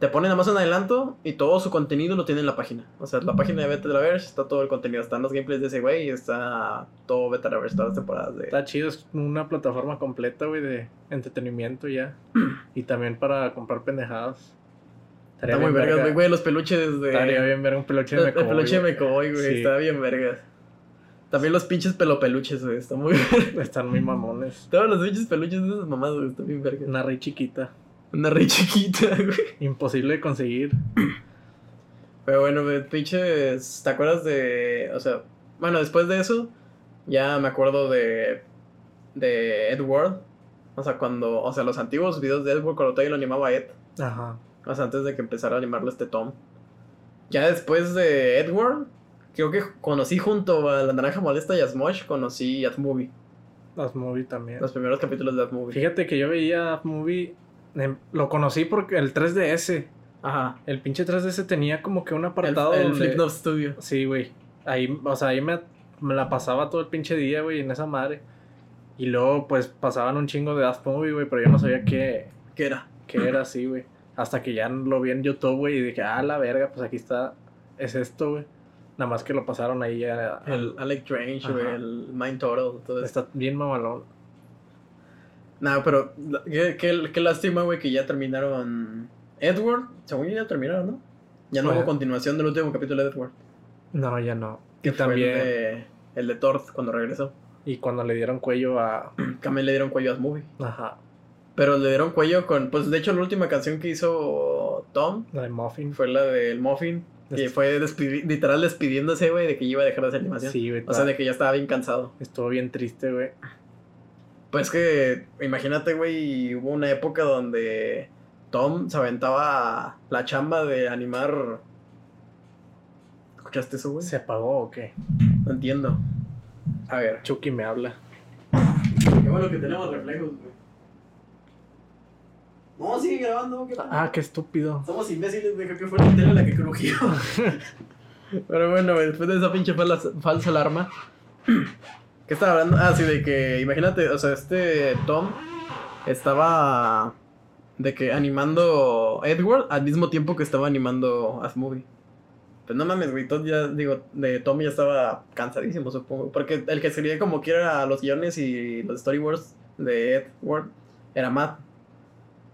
Speaker 1: te pone nada más un adelanto y todo su contenido lo tiene en la página. O sea, la página de Vete a la Verge está todo el contenido. Están los gameplays de ese güey y está todo Vete a la Verge, todas las temporadas de.
Speaker 2: Está chido, es una plataforma completa, güey, de entretenimiento ya. y también para comprar pendejadas. Estaría
Speaker 1: Está muy vergas, güey, güey, los peluches de.
Speaker 2: Estaría bien ver un peluche de
Speaker 1: El, el
Speaker 2: Mecoboy,
Speaker 1: peluche de. Mecoboy, güey,
Speaker 2: Sí.
Speaker 1: está bien vergas. También los pinches pelopeluches, güey, está muy.
Speaker 2: Están muy mamones.
Speaker 1: Todos los pinches peluches de esas mamadas, güey, están bien vergas.
Speaker 2: Una rey chiquita.
Speaker 1: Una re chiquita, güey.
Speaker 2: Imposible de conseguir.
Speaker 1: Pero bueno, pinches, ¿te acuerdas de, o sea, bueno, después de eso, ya me acuerdo de, de Edward. O sea, cuando, o sea, los antiguos videos de Edward cuando todavía lo animaba Ed.
Speaker 2: Ajá.
Speaker 1: O sea, antes de que empezara a animarlo este Tom. Ya después de Edward, creo que conocí junto a La Naranja Molesta y a Smosh, conocí a Movie.
Speaker 2: Las movie también.
Speaker 1: Los primeros capítulos de Movie.
Speaker 2: Fíjate que yo veía movie. Lo conocí porque el 3DS.
Speaker 1: Ajá.
Speaker 2: El pinche 3DS tenía como que un
Speaker 1: El,
Speaker 2: apartado.
Speaker 1: el
Speaker 2: donde-
Speaker 1: Flipnote Studio.
Speaker 2: Sí, güey. Ahí, o sea, ahí me, me la pasaba todo el pinche día, güey, en esa madre. Y luego, pues, pasaban un chingo de Daft Movie, güey, pero yo no sabía qué,
Speaker 1: ¿Qué era?
Speaker 2: qué era así, güey. Hasta que ya lo vi en YouTube, güey, y dije, ah, la verga, pues aquí está, es esto, güey. Nada más que lo pasaron ahí a...
Speaker 1: El Alec Strange, güey, el Mind Total, todo.
Speaker 2: Está bien mamalón.
Speaker 1: No, pero qué, qué, qué lástima, güey, que ya terminaron Edward. Según yo ya terminaron, ¿no? Ya no
Speaker 2: Bueno.
Speaker 1: hubo continuación del último capítulo de Edward.
Speaker 2: No, ya no.
Speaker 1: Que
Speaker 2: Y también,
Speaker 1: el de, el de Thor cuando regresó.
Speaker 2: y cuando le dieron cuello a...
Speaker 1: También le dieron cuello a Movie.
Speaker 2: Ajá.
Speaker 1: Pero le dieron cuello con. Pues de hecho, la última canción que hizo Tom
Speaker 2: La de Muffin.
Speaker 1: fue la del Muffin. Que
Speaker 2: Este-
Speaker 1: fue despidi- literal despidiéndose, güey, de que iba a dejar de hacer animación.
Speaker 2: Sí, güey.
Speaker 1: O sea, de que ya estaba bien cansado.
Speaker 2: Estuvo bien triste, güey.
Speaker 1: Pues que, imagínate, güey, hubo una época donde Tom se aventaba la chamba de animar. ¿Escuchaste eso, güey?
Speaker 2: ¿Se apagó o qué?
Speaker 1: No entiendo. A ver.
Speaker 2: Chucky me habla.
Speaker 1: Qué bueno que tenemos reflejos, güey. No, sigue grabando. ¿qué
Speaker 2: Ah, qué estúpido.
Speaker 1: Somos imbéciles, güey. Que fue la tele la que crujió. Pero bueno, después de esa pinche falsa, falsa alarma. ¿Qué estaba hablando? Ah, sí, de que, imagínate, o sea, este Tom estaba de que animando Edward al mismo tiempo que estaba animando Movie. Pues no mames, güey, ya, digo, de Tom ya estaba cansadísimo, supongo. Porque el que escribía como quiera los guiones y los storyboards de Edward era Matt.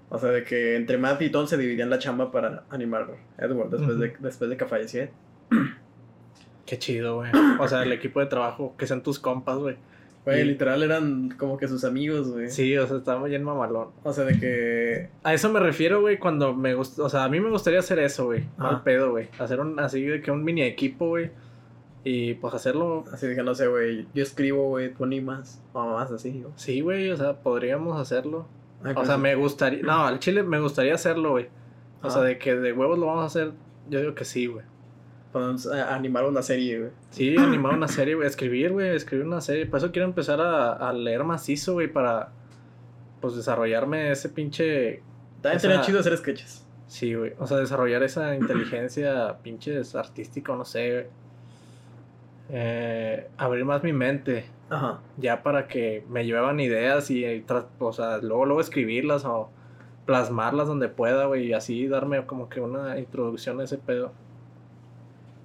Speaker 1: O sea, de que entre Matt y Tom se dividían la chamba para animar Edward después, de, después de que falleció.
Speaker 2: Qué chido, güey. O sea, el equipo de trabajo, que sean tus compas, güey.
Speaker 1: Güey,
Speaker 2: Y-
Speaker 1: literal eran como que sus amigos, güey.
Speaker 2: Sí, o sea, estaba bien mamalón.
Speaker 1: O sea, de que.
Speaker 2: A eso me refiero, güey, cuando me gusta. O sea, a mí me gustaría hacer eso, güey. Mal
Speaker 1: Ajá.
Speaker 2: pedo, güey. Hacer un así de que un mini equipo, güey. Y pues hacerlo.
Speaker 1: Así de que no sé, güey. Yo escribo, güey, tú animas. O más así, güey.
Speaker 2: Sí, güey, o sea, podríamos hacerlo.
Speaker 1: Ay,
Speaker 2: O sea, me gustaría. No, al chile me gustaría hacerlo, güey. O
Speaker 1: Ah.
Speaker 2: sea, de que de huevos lo vamos a hacer. Yo digo que sí, güey.
Speaker 1: Podemos eh, animar una serie, güey.
Speaker 2: Sí, animar una serie, güey. Escribir, güey. Escribir una serie. Por eso quiero empezar a, a leer macizo, güey. Para. Pues desarrollarme ese pinche.
Speaker 1: También sería chido hacer sketches.
Speaker 2: Sí, güey. O sea, desarrollar esa inteligencia pinches artística, no sé, güey. Eh, abrir más mi mente.
Speaker 1: Ajá.
Speaker 2: Ya para que me llevaban ideas y, eh, tra- o sea, luego, luego escribirlas o plasmarlas donde pueda, güey. Y así darme como que una introducción a ese pedo.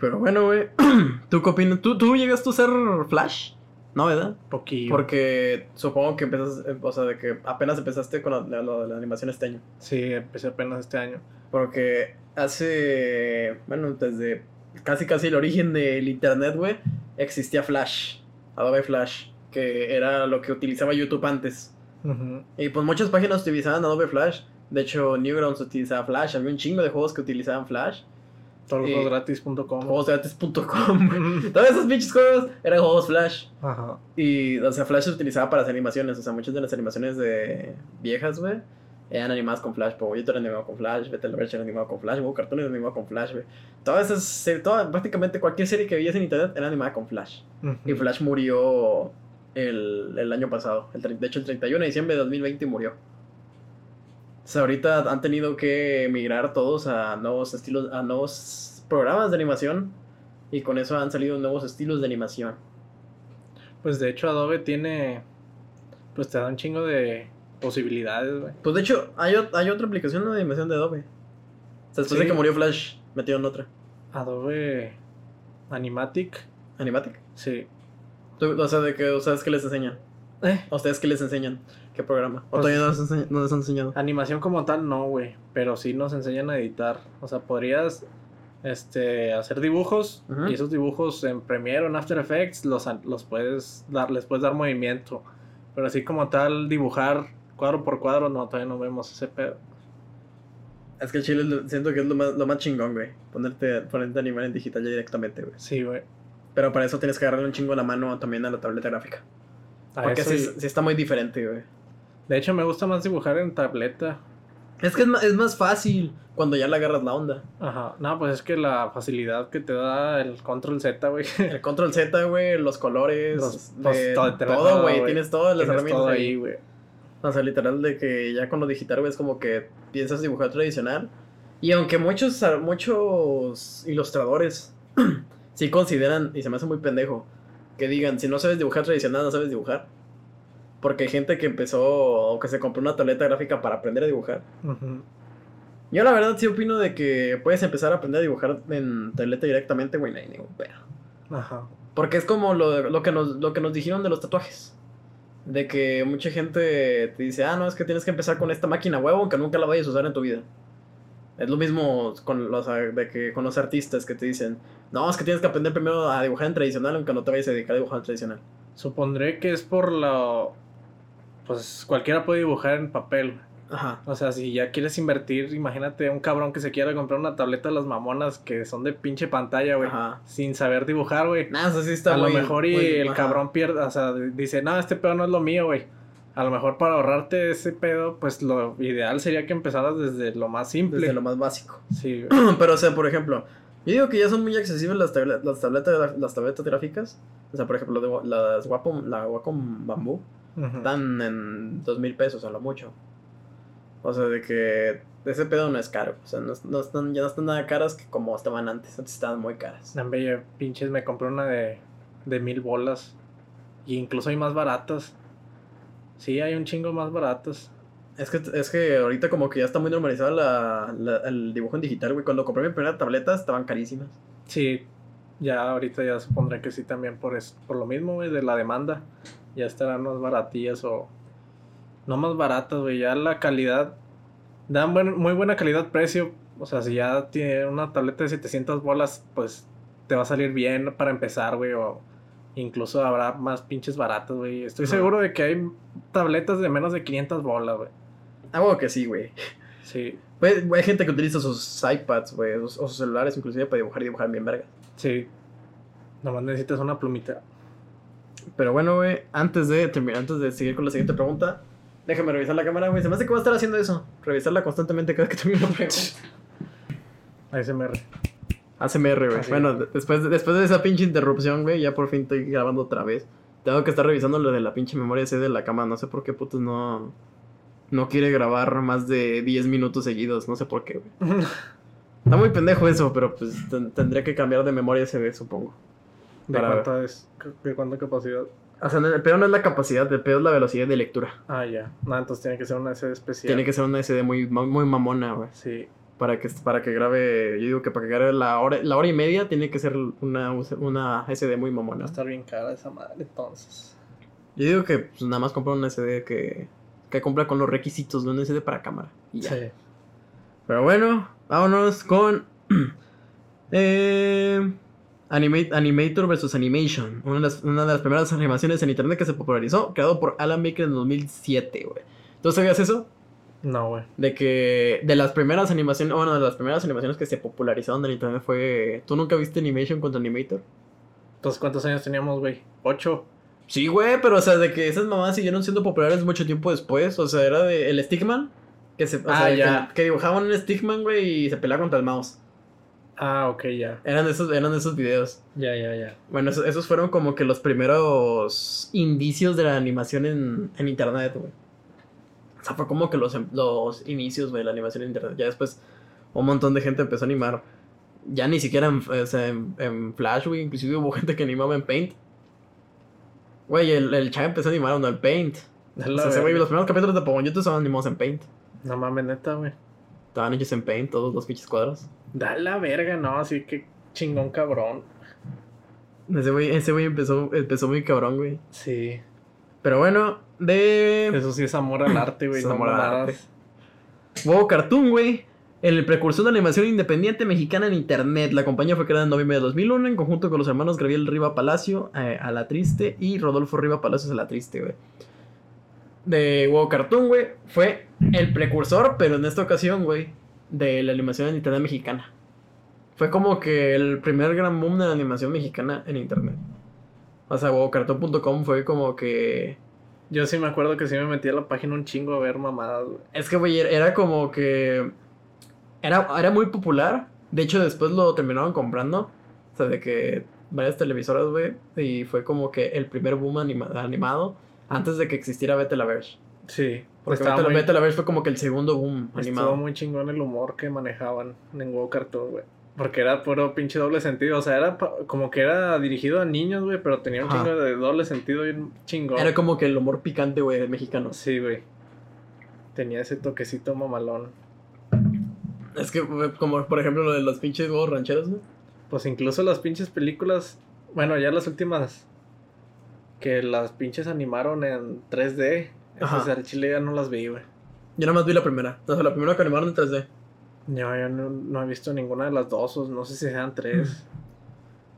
Speaker 1: Pero bueno, güey. ¿Tú qué opinas? ¿Tú, ¿Tú llegaste a ser Flash? No, ¿verdad?
Speaker 2: Poquillo.
Speaker 1: Porque supongo que empezaste, eh, o sea, de que apenas empezaste con la, la- la animación este año.
Speaker 2: Sí, empecé apenas este año.
Speaker 1: Porque hace, bueno, desde casi casi el origen del internet, güey, existía Flash, Adobe Flash, que era lo que utilizaba YouTube antes. Y pues muchas páginas utilizaban Adobe Flash. De hecho, Newgrounds utilizaba Flash. Había un chingo de juegos que utilizaban Flash.
Speaker 2: Todos los gratis.com.
Speaker 1: Juegosgratis.com. Todos esos pinches juegos eran juegos Flash.
Speaker 2: Ajá.
Speaker 1: Y, o sea, Flash se utilizaba para hacer animaciones. O sea, muchas de las animaciones de viejas, güey, eran animadas con Flash. Pogoyito era animado con Flash, Betel Verge era animado con Flash, Hugo Cartoon era animado con Flash, güey. Todas esas, toda, prácticamente cualquier serie que veías en internet era animada con Flash. Y Flash murió el, el año pasado. El, de hecho, el 31 de diciembre de 2020 murió. O sea, ahorita han tenido que migrar todos a nuevos estilos, a nuevos programas de animación. Y con eso han salido nuevos estilos de animación.
Speaker 2: Pues de hecho Adobe tiene... Pues te da un chingo de posibilidades, güey.
Speaker 1: Pues de hecho, hay, hay otra aplicación de animación de Adobe. O sea, después de que murió Flash, metieron otra.
Speaker 2: Adobe Animatic.
Speaker 1: Animatic.
Speaker 2: Sí.
Speaker 1: Tú- O sea, de que, o sea, es que les enseñan.
Speaker 2: Eh,
Speaker 1: ¿A ustedes qué les enseñan? ¿Qué programa? ¿O todavía no les, enseña- no les han enseñado?
Speaker 2: animación como tal no, güey. Pero sí nos enseñan a editar. O sea, podrías este, hacer dibujos. Y esos dibujos en Premiere o en After Effects los, los puedes dar, les puedes dar movimiento. Pero así como tal, dibujar cuadro por cuadro, no, todavía no vemos ese pedo.
Speaker 1: Es que el chile siento que es lo más, lo más chingón, güey. Ponerte, ponerte a animar en digital ya directamente, güey.
Speaker 2: Sí, güey.
Speaker 1: Pero para eso tienes que agarrarle un chingo la mano también a la tableta gráfica.
Speaker 2: A
Speaker 1: Porque sí,
Speaker 2: y-
Speaker 1: sí está muy diferente, güey.
Speaker 2: De hecho, me gusta más dibujar en tableta.
Speaker 1: Es que es más, es más fácil cuando ya le agarras la onda.
Speaker 2: Ajá. No, pues es que la facilidad que te da el control Z, güey.
Speaker 1: El control Z, güey, los colores,
Speaker 2: Los-
Speaker 1: de-
Speaker 2: los- todo,
Speaker 1: todo,
Speaker 2: todo,
Speaker 1: güey. Tienes todas las
Speaker 2: Tienes
Speaker 1: herramientas
Speaker 2: todo
Speaker 1: ahí.
Speaker 2: ahí, güey.
Speaker 1: O sea, literal de que ya con lo digital, güey, es como que piensas dibujar tradicional. Y aunque muchos, muchos ilustradores sí consideran, y se me hace muy pendejo, que digan, si no sabes dibujar tradicional, no sabes dibujar. Porque hay gente que empezó o que se compró una tableta gráfica para aprender a dibujar.
Speaker 2: Ujú.
Speaker 1: Yo la verdad sí opino de que puedes empezar a aprender a dibujar en tableta directamente, güey, no hay ningún pero.
Speaker 2: Ajá.
Speaker 1: Porque es como lo, lo, que nos, lo que nos dijeron de los tatuajes. De que mucha gente te dice, ah, no, es que tienes que empezar con esta máquina huevo, aunque nunca la vayas a usar en tu vida. Es lo mismo con los, de que, con los artistas que te dicen, no, es que tienes que aprender primero a dibujar en tradicional, aunque no te vayas a dedicar a dibujar en tradicional.
Speaker 2: Supondré que es por lo. Pues cualquiera puede dibujar en papel.
Speaker 1: Ajá.
Speaker 2: O sea, si ya quieres invertir, imagínate un cabrón que se quiera comprar una tableta de las mamonas que son de pinche pantalla, güey.
Speaker 1: Ajá.
Speaker 2: Sin saber dibujar, güey.
Speaker 1: Nah, eso sí está
Speaker 2: A lo mejor y
Speaker 1: muy-
Speaker 2: el
Speaker 1: ajá.
Speaker 2: cabrón pierde, o sea, dice, no, este pedo no es lo mío, güey. A lo mejor para ahorrarte ese pedo, pues lo ideal sería que empezaras desde lo más simple.
Speaker 1: Desde lo más básico.
Speaker 2: Sí, güey.
Speaker 1: Pero, o sea, por ejemplo, yo digo que ya son muy accesibles las, tablet- las, tabletas, las tabletas gráficas. O sea, por ejemplo, las Wacom, la Wacom Bamboo
Speaker 2: Ujú.
Speaker 1: están en dos mil pesos a lo mucho. O sea, de que ese pedo no es caro. O sea, no, no están, ya no están nada caras que como estaban antes. Antes estaban muy caras.
Speaker 2: Bella, pinches, me compré una de, de mil bolas. Y incluso hay más baratas. Sí, hay un chingo más baratas.
Speaker 1: Es que, es que ahorita como que ya está muy normalizado la, la- el dibujo en digital, güey. Cuando compré mi primera tableta estaban carísimas.
Speaker 2: Sí, ya ahorita ya supondré que sí también por, es, por lo mismo, güey, de la demanda. Ya estarán más baratillas o... No más baratas, güey, ya la calidad... Dan buen, muy buena calidad-precio. O sea, si ya tiene una tableta de 700 bolas, pues te va a salir bien para empezar, güey, o... Incluso habrá más pinches baratas, güey. Estoy seguro de que hay tabletas de menos de 500 bolas, güey.
Speaker 1: Ah, bueno, que sí, güey.
Speaker 2: Sí,
Speaker 1: Güey, Hay gente que utiliza sus iPads, güey, o sus celulares inclusive para dibujar y dibujar bien verga.
Speaker 2: sí. Nomás necesitas una plumita.
Speaker 1: Pero bueno, güey, antes de terminar, antes de seguir con la siguiente pregunta, déjame revisar la cámara, güey. Se me hace que voy a estar haciendo eso. Revisarla constantemente cada que termino una pregunta.
Speaker 2: ASMR.
Speaker 1: ACMR, güey.
Speaker 2: Así
Speaker 1: Bueno,
Speaker 2: es.
Speaker 1: de- después, de- después de esa pinche interrupción, güey, ya por fin estoy grabando otra vez. Tengo que estar revisando lo de la pinche memoria C de la cámara. No sé por qué putos no. No quiere grabar más de 10 minutos seguidos. No sé por qué, güey. Está muy pendejo eso, pero pues ten- tendría que cambiar de memoria SD, supongo.
Speaker 2: ¿De
Speaker 1: Para-
Speaker 2: cuánta es? ¿De cuánta capacidad?
Speaker 1: O sea, el peor no es la capacidad, el peor es la velocidad de lectura.
Speaker 2: Ah, ya. No, entonces tiene que ser una SD especial.
Speaker 1: Tiene que ser una SD muy, muy mamona, güey.
Speaker 2: Sí.
Speaker 1: Para que, para que grabe, yo digo que para que grabe la hora, la hora y media tiene que ser una, una SD muy
Speaker 2: Va
Speaker 1: mamona.
Speaker 2: a estar bien cara esa madre, entonces.
Speaker 1: Yo digo que pues, nada más compra una SD que, que cumpla con los requisitos de una SD para cámara. Y ya.
Speaker 2: Sí.
Speaker 1: Pero bueno, vámonos con eh, Animate- Animator vs. Animation. Una de, las, una de las primeras animaciones en internet que se popularizó, creado por Alan Baker en 2007, güey. ¿Tú sabías eso?
Speaker 2: No, güey.
Speaker 1: De que de las primeras animaciones, bueno, de las primeras animaciones que se popularizaron en internet fue... ¿Tú nunca viste Animation contra Animator?
Speaker 2: Entonces, ¿cuántos años teníamos, güey? ¿Ocho?
Speaker 1: Sí, güey, pero o sea, de que esas mamás siguieron siendo populares mucho tiempo después. O sea, era de el Stickman. Que, se, o
Speaker 2: Ah,
Speaker 1: sea,
Speaker 2: ya.
Speaker 1: Que, que dibujaban un Stickman, güey, y se peleaba contra el mouse.
Speaker 2: Ah, ok, ya.
Speaker 1: Eran esos, eran esos videos.
Speaker 2: Ya, ya, ya.
Speaker 1: Bueno, esos, esos fueron como que los primeros indicios de la animación en, en internet, güey. O sea, fue como que los, em- los inicios, güey, de la animación en internet. Ya después un montón de gente empezó a animar. Ya ni siquiera en, o sea, en, en Flash, güey. Inclusive hubo gente que animaba en Paint. Güey, el, el chat empezó a animar en el Paint. O sea,
Speaker 2: verga.
Speaker 1: los primeros capítulos de Pokémon YouTube estaban animados en Paint.
Speaker 2: No mames, neta, güey.
Speaker 1: Estaban hechos en Paint, todos los pinches cuadros.
Speaker 2: Da la verga, no, así que chingón cabrón.
Speaker 1: Ese güey, ese güey empezó, empezó muy cabrón, güey.
Speaker 2: Sí.
Speaker 1: Pero bueno, de...
Speaker 2: Eso sí es amor al arte, güey.
Speaker 1: Es
Speaker 2: No
Speaker 1: amor al arte. Huevo Cartoon, güey. El precursor de animación independiente mexicana en internet. La compañía fue creada en noviembre de 2001 en conjunto con los hermanos Gabriel Riva Palacio eh, a la triste y Rodolfo Riva Palacios a la triste, güey. De Huevo Cartoon, güey. Fue el precursor, pero en esta ocasión, güey, de la animación en internet mexicana. Fue como que el primer gran boom de la animación mexicana en internet. O sea, huevocartoon.com fue como que...
Speaker 2: Yo sí me acuerdo que sí me metí a la página un chingo a ver mamadas, güey.
Speaker 1: Es que, güey, era como que. Era, era muy popular. De hecho, después lo terminaron comprando. O sea, de que varias televisoras, güey. Y fue como que el primer boom anima- animado. Antes de que existiera Vete la Verge.
Speaker 2: Sí.
Speaker 1: Porque Vete,
Speaker 2: muy,
Speaker 1: fue como que el segundo boom
Speaker 2: estuvo
Speaker 1: animado.
Speaker 2: muy chingón el humor que manejaban en Go Cartoon, güey. Porque era puro pinche doble sentido. O sea, era pa- como que era dirigido a niños, güey, pero tenía un
Speaker 1: Ajá.
Speaker 2: chingo de doble sentido y un chingón.
Speaker 1: Era como que el humor picante, güey, mexicano.
Speaker 2: Sí, güey. Tenía ese toquecito mamalón.
Speaker 1: Es que, como por ejemplo lo de los pinches huevos rancheros, güey.
Speaker 2: Pues incluso las pinches películas, bueno, ya las últimas que las pinches animaron en 3D,
Speaker 1: Ajá.
Speaker 2: esas al chile ya no las vi, güey.
Speaker 1: Yo nada más vi la primera. O sea, la primera que animaron en 3D.
Speaker 2: Yo, yo no, no he visto ninguna de las dos, o no sé si sean tres.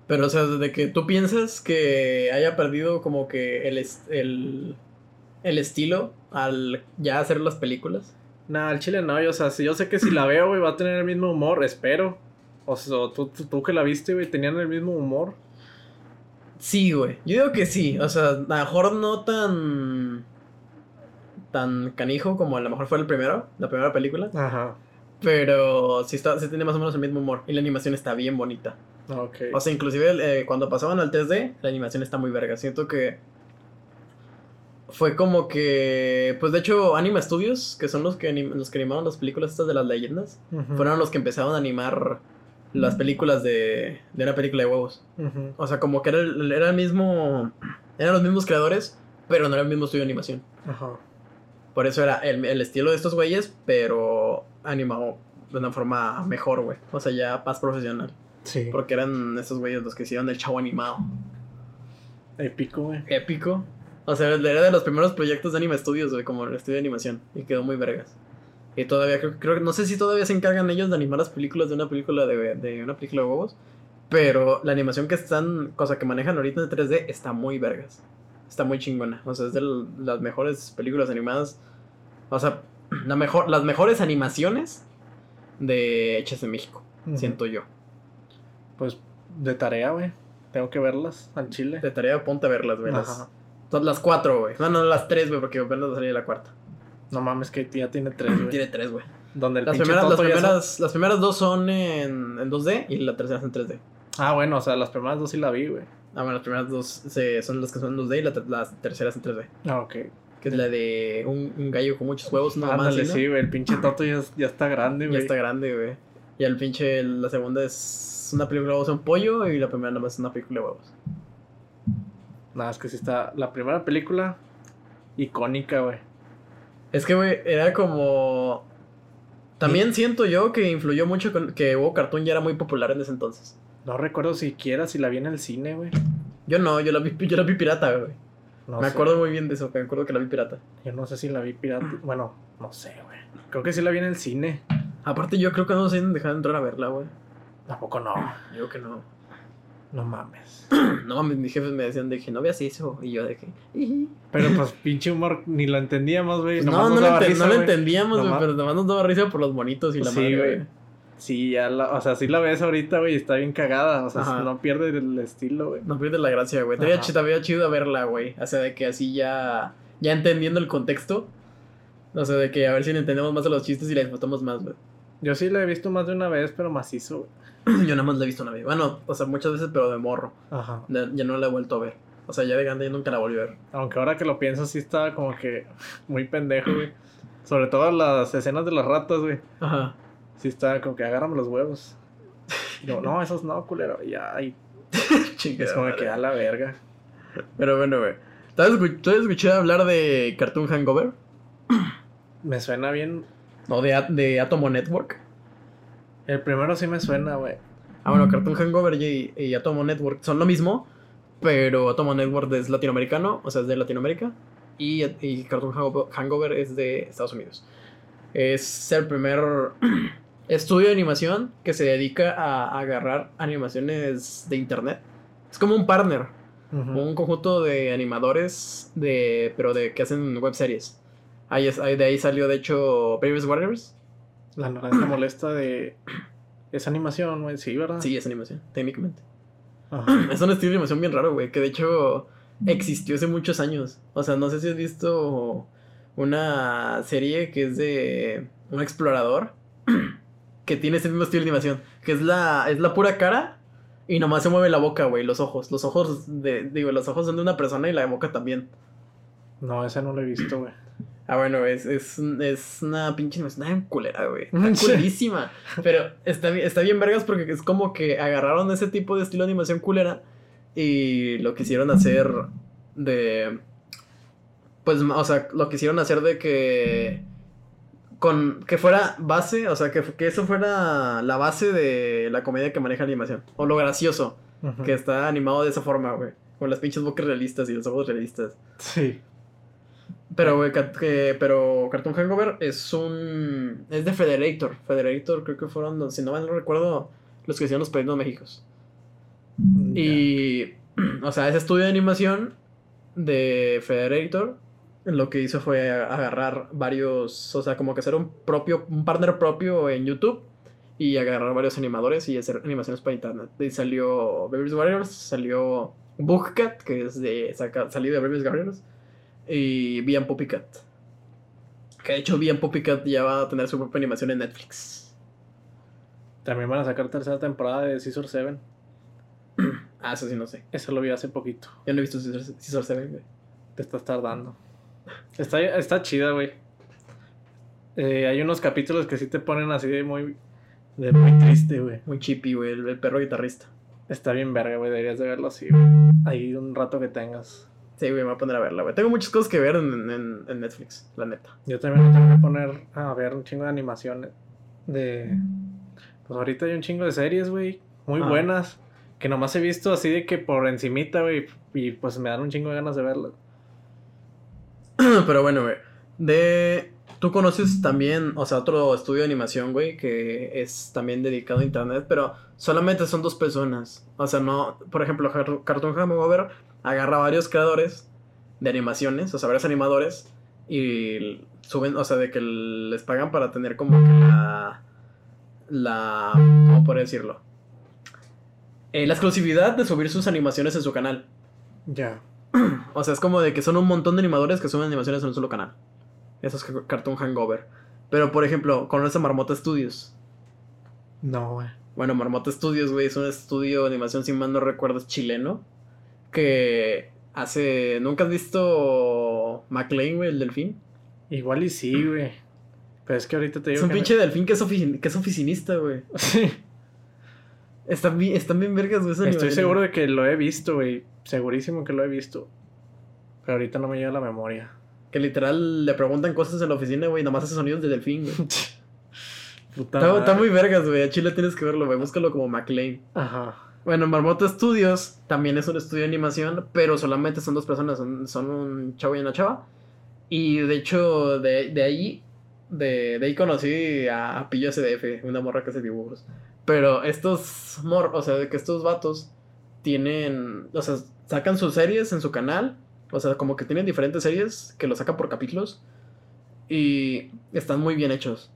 Speaker 1: Pero, o sea, desde que tú piensas que haya perdido como que el, el, el estilo al ya hacer las películas.
Speaker 2: Nah, el chile no, yo, o sea, si yo sé que si la veo, güey, va a tener el mismo humor, espero. O sea, tú, tú, tú que la viste, güey, tenían el mismo humor.
Speaker 1: Sí, güey. Yo digo que sí. O sea, a lo mejor no tan. tan canijo como a lo mejor fue el primero, la primera película.
Speaker 2: Ajá.
Speaker 1: Pero sí, está, sí tiene más o menos el mismo humor. Y la animación está bien bonita.
Speaker 2: Ok.
Speaker 1: O sea, inclusive eh, cuando pasaban al 3D, la animación está muy verga. Siento que fue como que, pues de hecho, Anima Studios, que son los que, anim- los que animaron las películas estas de las leyendas, fueron los que empezaron a animar las películas de, de una película de huevos. O sea, como que era el, era el mismo, eran los mismos creadores, pero no era el mismo estudio de animación.
Speaker 2: Ajá.
Speaker 1: Por eso era el, el estilo de estos güeyes, pero animado de una forma mejor, güey. O sea, ya más profesional.
Speaker 2: Sí.
Speaker 1: Porque eran estos güeyes los que hicieron el chavo animado.
Speaker 2: Épico, güey.
Speaker 1: Épico. O sea, era de los primeros proyectos de Anime Studios, güey, como el estudio de animación. Y quedó muy vergas. Y todavía creo, creo que no sé si todavía se encargan ellos de animar las películas de una película de, de una película de huevos. Pero la animación que están, cosa que manejan ahorita en 3D, está muy vergas. Está muy chingona. O sea, es de las mejores películas animadas. O sea, la mejor, las mejores animaciones de hechas en México, siento yo.
Speaker 2: Pues de tarea, güey. Tengo que verlas al chile.
Speaker 1: De tarea, ponte a verlas, güey. Las, cuatro, güey. No, no, las tres, güey, porque apenas a salir la cuarta.
Speaker 2: No mames, que ya tiene tres, güey.
Speaker 1: Tiene tres, güey.
Speaker 2: Donde el
Speaker 1: Las
Speaker 2: pinche
Speaker 1: primeras, las,
Speaker 2: ya
Speaker 1: primeras, las primeras dos son en, en 2D y la tercera es en 3D.
Speaker 2: Ah, bueno, o sea, las primeras dos sí la vi, güey.
Speaker 1: Ah, bueno, las primeras dos se- son las que son en 2D y la, la tercera es en 3D.
Speaker 2: Ah, ok.
Speaker 1: Que es la de un, un gallo con muchos huevos, no más.
Speaker 2: Ándale, sí, güey. El pinche Toto ya, ya está grande,
Speaker 1: Ya
Speaker 2: güey.
Speaker 1: está grande, güey. Y el pinche, la segunda es una película de huevos en pollo y la primera nada más es una película de huevos.
Speaker 2: Nada, es que sí está. La primera película, icónica, güey.
Speaker 1: Es que, güey, era como... También siento yo que influyó mucho con que Hugo Cartoon ya era muy popular en ese entonces.
Speaker 2: No recuerdo siquiera si la vi en el cine, güey.
Speaker 1: Yo no, yo la vi, yo la vi pirata, güey.
Speaker 2: No
Speaker 1: me
Speaker 2: sé.
Speaker 1: acuerdo muy bien de eso, me acuerdo que la vi pirata.
Speaker 2: Yo no sé si la vi pirata. Bueno, no sé, güey. Creo que sí la vi en el cine.
Speaker 1: Aparte, yo creo que no se dejar entrar a verla, güey.
Speaker 2: Tampoco no.
Speaker 1: Yo que no.
Speaker 2: No mames.
Speaker 1: No mames, mis jefes me decían de que no veas eso. Y yo de que.
Speaker 2: Pero pues pinche humor ni lo entendíamos, güey.
Speaker 1: Pues
Speaker 2: Nomás
Speaker 1: no, no, lo,
Speaker 2: risa,
Speaker 1: no lo entendíamos, güey,
Speaker 2: Nomás-
Speaker 1: pero además nos daba risa por los monitos y la
Speaker 2: Sí,
Speaker 1: madre,
Speaker 2: güey.
Speaker 1: güey.
Speaker 2: Sí, ya la, o sea, sí la ves ahorita, güey, está bien cagada, o sea,
Speaker 1: Ajá.
Speaker 2: no pierde el estilo, güey.
Speaker 1: No pierde la gracia, güey. Estaría
Speaker 2: Ajá.
Speaker 1: chido, verla, güey. O sea, de que así ya. Ya entendiendo el contexto. O sea, de que a ver si le entendemos más a los chistes y la disfrutamos más, güey.
Speaker 2: Yo sí la he visto más de una vez, pero macizo, güey.
Speaker 1: Yo nada más la he visto una vez. Bueno, o sea, muchas veces, pero de morro.
Speaker 2: Ajá.
Speaker 1: Ya ya no la he vuelto a ver. O sea, ya de grande ya nunca la volví a ver.
Speaker 2: Aunque ahora que lo pienso, sí está como que muy pendejo, güey. Sobre todo las escenas de las ratas, güey.
Speaker 1: Ajá.
Speaker 2: Sí está como que agárrame los huevos. Y yo, no, esos no, culero. Y ya, y
Speaker 1: Chingada
Speaker 2: es como
Speaker 1: madre.
Speaker 2: que a la verga.
Speaker 1: Pero bueno, güey. ¿Tú has escuchado hablar de Cartoon Hangover?
Speaker 2: Me suena bien.
Speaker 1: ¿O de, de Atomo Network?
Speaker 2: El primero sí me suena, güey.
Speaker 1: Ah, bueno, Cartoon Hangover y, y Atomo Network son lo mismo, pero Atomo Network es latinoamericano, o sea, es de Latinoamérica, y, y Cartoon Hango- Hangover es de Estados Unidos. Es el primer estudio de animación que se dedica a agarrar animaciones de internet. Es como un partner, un conjunto de animadores, de, pero de que hacen webseries. Ahí es, ahí- de ahí salió, de hecho, Babies Warriors.
Speaker 2: La naranja molesta de. Es animación, güey, sí, ¿verdad?
Speaker 1: Sí, es animación, técnicamente.
Speaker 2: Ajá.
Speaker 1: Es un estilo de animación bien raro, güey, que de hecho existió hace muchos años. O sea, no sé si has visto una serie que es de un explorador que tiene ese mismo estilo de animación, que es la es la pura cara y nomás se mueve la boca, güey, los ojos. Los ojos de digo, los ojos son de una persona y la boca también.
Speaker 2: No, ese no lo he visto, güey.
Speaker 1: Ah, bueno, es, es, es una pinche animación bien culera, güey. Está culerísima. Pero está, bien- está bien vergas porque es como que agarraron ese tipo de estilo de animación culera y lo quisieron hacer de... Pues, o sea, lo quisieron hacer de que... Con, que fuera base, o sea, que, que eso fuera la base de la comedia que maneja la animación. O lo gracioso, que está animado de esa forma, güey. Con las pinches bocas realistas y los ojos realistas.
Speaker 2: Sí.
Speaker 1: Pero, güey, Cat- que- pero Cartoon Hangover es un. Es de Federator. Federator, creo que fueron, si no mal no recuerdo, los que hicieron los Padrinos Méxicos.
Speaker 2: Ya.
Speaker 1: Y. O sea, ese estudio de animación de Federator lo que hizo fue agarrar varios, o sea, como que hacer un propio, un partner propio en YouTube y agarrar varios animadores y hacer animaciones para internet. Y salió Baby's Warriors, salió Bookcat, que es de saca, salido de Baby's Warriors, y Bien Puppycat. Que de hecho Bien Puppycat ya va a tener su propia animación en Netflix.
Speaker 2: También van a sacar tercera temporada de Scissor 7.
Speaker 1: ah, eso sí no sé.
Speaker 2: Eso lo vi hace poquito.
Speaker 1: Yo no he visto Scissor 7, güey.
Speaker 2: Te estás tardando. Está, está chida, güey. Eh, hay unos capítulos que sí te ponen así de muy, de muy triste, güey.
Speaker 1: Muy chippy, güey, el, perro guitarrista.
Speaker 2: Está bien verga, güey, deberías de verlo así, güey. Ahí un rato que tengas.
Speaker 1: Sí, güey, me voy a poner a verla, güey. Tengo muchas cosas que ver en, en, Netflix, la neta.
Speaker 2: Yo también me tengo que poner a ver un chingo de animaciones. De. Pues ahorita hay un chingo de series, güey. Muy ah. buenas. Que nomás he visto así de que por encimita, güey. Y pues me dan un chingo de ganas de verlas.
Speaker 1: Pero bueno, güey. De. Tú conoces también, o sea, otro estudio de animación, güey, que es también dedicado a internet, pero solamente son dos personas. O sea, no. Por ejemplo, Cartoon Hangover agarra varios creadores de animaciones, o sea, varios animadores, y suben, o sea, de que les pagan para tener como que la. La. ¿Cómo puedo decirlo? Eh, la exclusividad de subir sus animaciones en su canal.
Speaker 2: Ya.
Speaker 1: o sea, es como de que son un montón de animadores que suben animaciones en un solo canal. Eso es Cartoon Hangover. Pero, por ejemplo, ¿conoces Marmota Studios?
Speaker 2: No, güey.
Speaker 1: Bueno, Marmota Studios, güey, es un estudio de animación, si mal no recuerdo, es chileno. Que hace. ¿Nunca has visto McLean, güey, el delfín?
Speaker 2: Igual y sí, güey. Pero es que ahorita te digo.
Speaker 1: Es un pinche delfín que es, que es oficinista, güey. Sí. Están bien, están bien vergas, güey.
Speaker 2: Estoy seguro de que lo he visto, güey. Segurísimo que lo he visto. Pero ahorita no me llega a la memoria.
Speaker 1: Que literal le preguntan cosas en la oficina, güey. Nomás hace sonidos de delfín, güey. está, está, muy vergas, güey. A Chile tienes que verlo, güey. Búscalo como McLean. Ajá. Bueno, Marmota Studios también es un estudio de animación, pero solamente son dos personas. Son, un chavo y una chava. Y de hecho, de, de ahí. De, de ahí conocí a Pillo SDF, una morra que hace dibujos. Pero estos mor, o sea, que estos vatos tienen, o sea, sacan sus series en su canal, o sea, como que tienen diferentes series que lo sacan por capítulos y están muy bien hechos.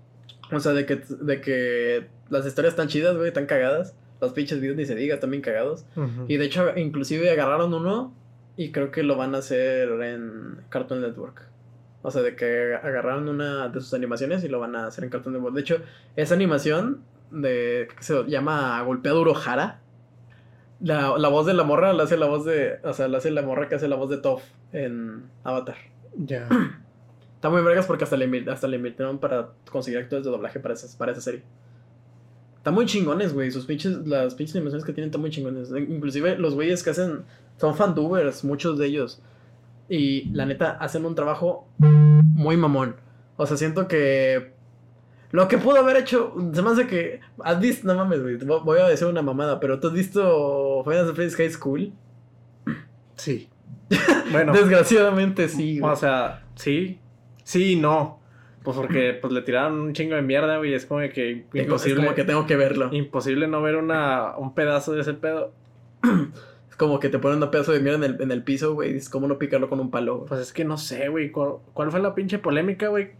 Speaker 1: O sea, de que, de que las historias están chidas, güey, están cagadas. Los pinches videos ni se diga, están bien cagados. Y de hecho, inclusive agarraron uno y creo que lo van a hacer en Cartoon Network. O sea, de que agarraron una de sus animaciones y lo van a hacer en Cartoon Network. De hecho, esa animación de que se llama Golpeaduro Jara. La, la, voz de la morra la hace la voz de. O sea, la hace la morra que hace la voz de Toph en Avatar. Ya. Está muy vergas porque hasta le, hasta le invirtieron para conseguir actores de doblaje para, esas, para esa serie. Están muy chingones, güey. Sus pinches, las pinches animaciones que tienen están muy chingones. Inclusive los güeyes que hacen son fandubers, muchos de ellos. Y la neta, hacen un trabajo muy mamón. O sea, siento que lo que pudo haber hecho, se me hace que. ¿Has visto? No mames, güey. Voy a decir una mamada, pero ¿tú has visto Final Fantasy High School?
Speaker 2: Sí.
Speaker 1: Bueno. Desgraciadamente sí,
Speaker 2: güey. O sea, sí. Sí y no. Pues porque pues le tiraron un chingo de mierda, güey. Es como que
Speaker 1: imposible. Es como que tengo que verlo.
Speaker 2: Imposible no ver una, un pedazo de ese pedo.
Speaker 1: es como que te ponen un pedazo de mierda en el, en el piso, güey. Es como no picarlo con un palo,
Speaker 2: Pues es que no sé, güey. ¿Cuál fue la pinche polémica, güey?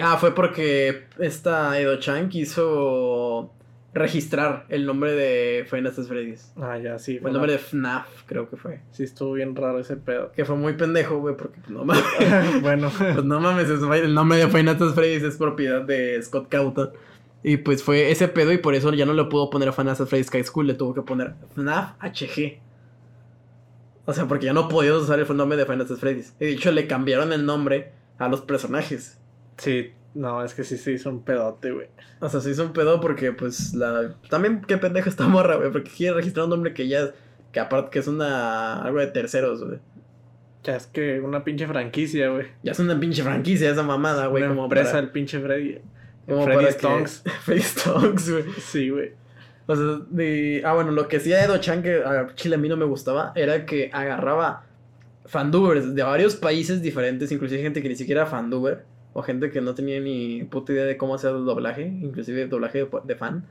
Speaker 1: ah, fue porque esta Edo-chan quiso registrar el nombre de Final Freddy's.
Speaker 2: Ah, ya, sí.
Speaker 1: Fue el nombre de FNAF, creo que fue.
Speaker 2: Sí, estuvo bien raro ese pedo.
Speaker 1: Que fue muy pendejo, güey, porque pues, no mames. bueno. pues no mames, el nombre de Final Freddy's es propiedad de Scott Cawthon. Y pues fue ese pedo y por eso ya no le pudo poner a Final Freddy's High School, le tuvo que poner FNAF HG. O sea, porque ya no podía usar el nombre de Final Freddy's. Y de hecho le cambiaron el nombre a los personajes.
Speaker 2: Sí, no, es que sí se hizo un pedote, güey.
Speaker 1: O sea, se hizo un pedo porque, pues, la... También qué pendejo está morra, güey, porque quiere registrar un nombre que ya... Que aparte que es una... Algo de terceros, güey.
Speaker 2: Ya es que una pinche franquicia, güey.
Speaker 1: Ya es una pinche franquicia esa mamada, güey.
Speaker 2: como empresa el pinche Freddy.
Speaker 1: Como Freddy Stonks. Freddy Stonks, güey.
Speaker 2: Sí, güey.
Speaker 1: O sea, de... Ah, bueno, lo que hacía Edo Chan que a Chile a mí no me gustaba era que agarraba fandubers de varios países diferentes, inclusive gente que ni siquiera era fanduber o gente que no tenía ni puta idea de cómo hacer el doblaje, inclusive doblaje de, fan.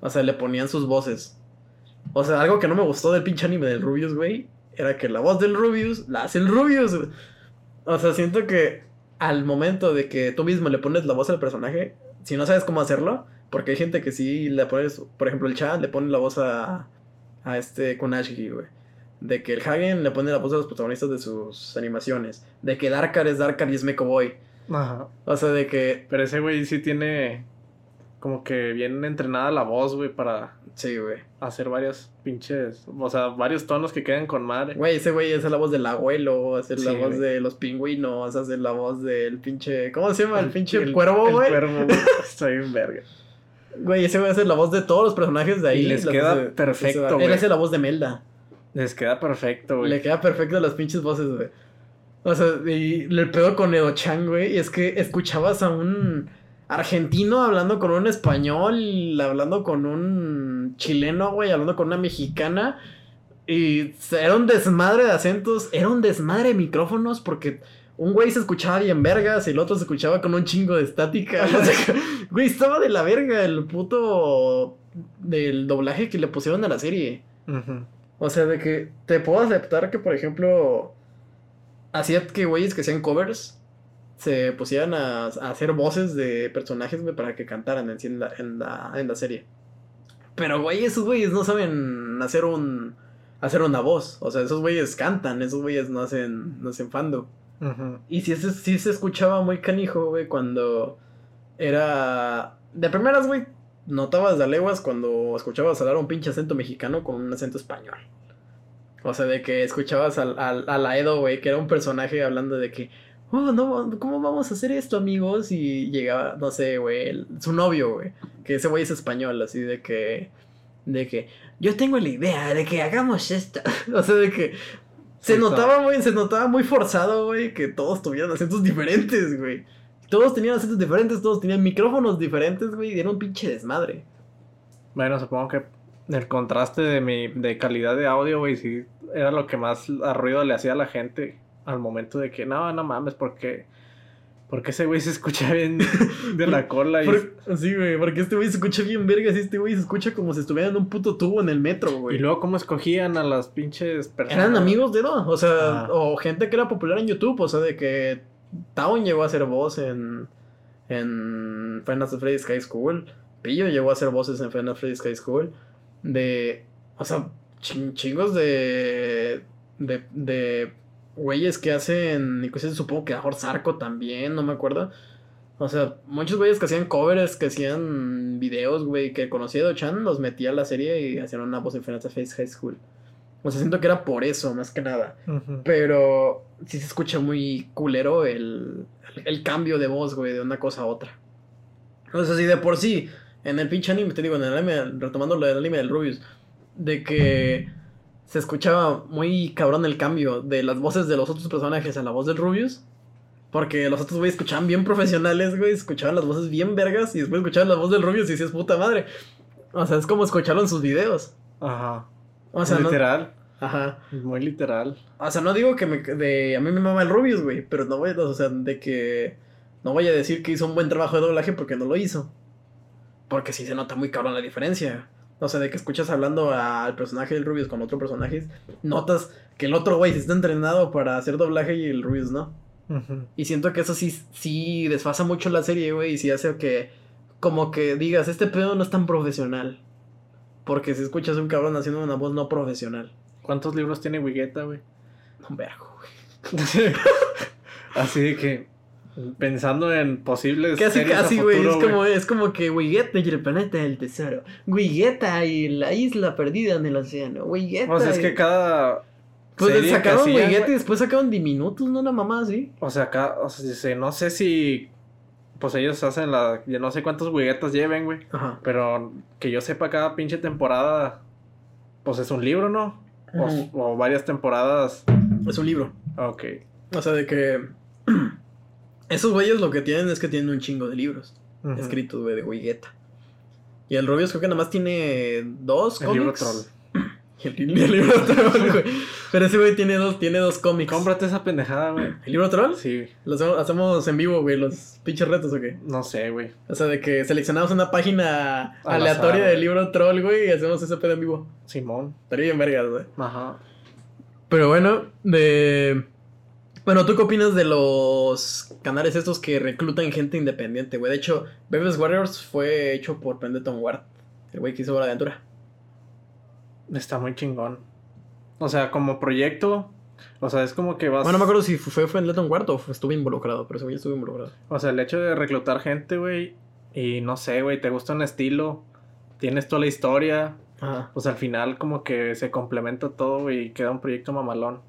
Speaker 1: O sea, le ponían sus voces. O sea, algo que no me gustó del pinche anime del Rubius, güey, era que la voz del Rubius la hace el Rubius. O sea, siento que al momento de que tú mismo le pones la voz al personaje, si no sabes cómo hacerlo, porque hay gente que sí le pones, por ejemplo, el chat le pone la voz a, a este Kunashiki, güey. De que el Hagen le pone la voz a los protagonistas de sus animaciones. De que Darkar es Darkar y es Mecho Boy.
Speaker 2: Ajá.
Speaker 1: O sea, de que.
Speaker 2: Pero ese güey sí tiene como que bien entrenada la voz, güey, para
Speaker 1: Sí, güey.
Speaker 2: hacer varias pinches, o sea, varios tonos que queden con madre.
Speaker 1: Güey, ese güey hace la voz del abuelo, hace la voz
Speaker 2: güey.
Speaker 1: de los pingüinos, hace la voz del pinche. ¿Cómo se llama? El, pinche
Speaker 2: el-
Speaker 1: cuervo,
Speaker 2: el
Speaker 1: güey.
Speaker 2: cuervo, güey. Está bien verga.
Speaker 1: Güey, ese güey hace la voz de todos los personajes de ahí.
Speaker 2: Y les queda perfecto,
Speaker 1: Él
Speaker 2: güey.
Speaker 1: hace la voz de Melda.
Speaker 2: Les queda perfecto, güey.
Speaker 1: Le queda perfecto las pinches voces, güey. O sea, y le pedo con Edo-chan, güey. Y es que escuchabas a un argentino hablando con un español, hablando con un chileno, güey, hablando con una mexicana. Y era un desmadre de acentos, era un desmadre de micrófonos porque un güey se escuchaba bien vergas y el otro se escuchaba con un chingo de estática. O sea, güey, estaba de la verga el puto del doblaje que le pusieron a la serie. O sea, de que te puedo aceptar que, por ejemplo, hacía que güeyes que hacían covers se pusieran a, a hacer voces de personajes, güey, para que cantaran en, en, la, en, la, en la serie. Pero, güey, esos güeyes no saben hacer un hacer una voz. O sea, esos güeyes cantan, esos güeyes no hacen, no hacen fando. Y sí, se- sí se escuchaba muy canijo, güey, cuando era... De primeras, güey, notabas de leguas cuando escuchabas hablar un pinche acento mexicano con un acento español. O sea, de que escuchabas al, al, a la Edo, güey, que era un personaje hablando de que... Oh, no, ¿cómo vamos a hacer esto, amigos? Y llegaba, no sé, güey, su novio, güey. Que ese güey es español, así de que... De que... Yo tengo la idea de que hagamos esto. o sea, de que... Se notaba, güey, se notaba muy forzado, güey, que todos tuvieran acentos diferentes, güey. Todos tenían acentos diferentes, todos tenían micrófonos diferentes, güey, y era un pinche desmadre.
Speaker 2: Bueno, supongo que el contraste de mi de calidad de audio, güey, sí era lo que más ruido le hacía a la gente al momento de que no, no mames, porque porque ese güey se escucha bien de la cola y,
Speaker 1: Por- sí, güey, porque este güey se escucha bien vergas y este güey se escucha como si estuviera en un puto tubo en el metro,
Speaker 2: y
Speaker 1: güey.
Speaker 2: luego cómo escogían a las pinches personas.
Speaker 1: Eran amigos de Edo, o sea,
Speaker 2: Ah.
Speaker 1: o gente que era popular en YouTube, o sea, de que Town llegó a hacer voz en, en Final Fantasy High School, Pillo llegó a hacer voces en Final Fantasy High School, de, o sea, chin- chingos de, de, de güeyes que hacen, inclusive supongo que a Zarco también, no me acuerdo. O sea, muchos güeyes que hacían covers, que hacían videos, güey, que conocía a Do-chan, los metía a la serie y hacían una voz en Final Fantasy High School. O sea, siento que era por eso, más que nada. Pero sí se escucha muy culero el, el cambio de voz, güey, de una cosa a otra. O sea, si de por sí, en el pinche anime, te digo, en el anime, retomando lo del anime del Rubius, de que se escuchaba muy cabrón el cambio de las voces de los otros personajes a la voz del Rubius. Porque los otros güeyes escuchaban bien profesionales, güey, escuchaban las voces bien vergas y después escuchaban la voz del Rubius y decías, puta madre. O sea, es como escucharon sus videos.
Speaker 2: Ajá.
Speaker 1: O sea, no,
Speaker 2: literal,
Speaker 1: Ajá.
Speaker 2: muy literal.
Speaker 1: O sea, no digo que me, de, a mí me mama el Rubius, güey, pero no voy o sea, de que no voy a decir que hizo un buen trabajo de doblaje porque no lo hizo. Porque sí se nota muy cabrón la diferencia. O sea, de que escuchas hablando al personaje del Rubius con otro personaje, notas que el otro güey sí está entrenado para hacer doblaje y el Rubius no. Y siento que eso sí, sí desfasa mucho la serie, güey, y sí hace que, como que digas, este pedo no es tan profesional. Porque si escuchas a un cabrón haciendo una voz no profesional.
Speaker 2: ¿Cuántos libros tiene Wigueta, güey?
Speaker 1: Un vergo, güey.
Speaker 2: Así de que pensando en posibles
Speaker 1: Casi, casi, güey. Es como, es como que Wigueta y el planeta del tesoro. Wigueta y la isla perdida en el océano. Wigueta.
Speaker 2: O sea, es
Speaker 1: y-
Speaker 2: que cada
Speaker 1: Pues sacaron Wigueta y después sacaron Diminutos, ¿no? Una mamá así.
Speaker 2: O sea, acá, o sea, no sé si pues ellos hacen la ya no sé cuántos Wiguetas lleven, güey,
Speaker 1: Ajá.
Speaker 2: pero que yo sepa cada pinche temporada pues es un libro, ¿no? O- o, varias temporadas.
Speaker 1: Es un libro.
Speaker 2: Ok.
Speaker 1: O sea, de que. Esos güeyes lo que tienen es que tienen un chingo de libros
Speaker 2: Ujú.
Speaker 1: escritos, güey, de Wigueta. Y el Rubius creo que nada más tiene dos
Speaker 2: El libro
Speaker 1: cómics.
Speaker 2: troll.
Speaker 1: Y el, libro troll, güey. Pero ese güey tiene dos, tiene dos cómics.
Speaker 2: Cómprate esa pendejada, güey.
Speaker 1: ¿El libro troll?
Speaker 2: Sí,
Speaker 1: Lo hacemos, en vivo, güey, los pinches retos o qué.
Speaker 2: no sé, güey.
Speaker 1: O sea, de que seleccionamos una página
Speaker 2: Al
Speaker 1: aleatoria
Speaker 2: azar,
Speaker 1: del libro troll, güey, y hacemos ese pedo en vivo.
Speaker 2: Simón.
Speaker 1: Estaría bien vergas, güey.
Speaker 2: Ajá.
Speaker 1: Pero bueno, de... Bueno, ¿tú qué opinas de los canales estos que reclutan gente independiente, güey? De hecho, Baby's Warriors fue hecho por Pendleton Ward, el güey que hizo la aventura.
Speaker 2: Está muy chingón. O sea, como proyecto, o sea, es como que vas...
Speaker 1: Bueno, no me acuerdo si fue Pendleton Ward o estuve involucrado, pero ese güey estuvo involucrado.
Speaker 2: O sea, el hecho de reclutar gente, güey, y no sé, güey, te gusta un estilo, tienes toda la historia,
Speaker 1: Ajá.
Speaker 2: pues al final como que se complementa todo, y queda un proyecto mamalón.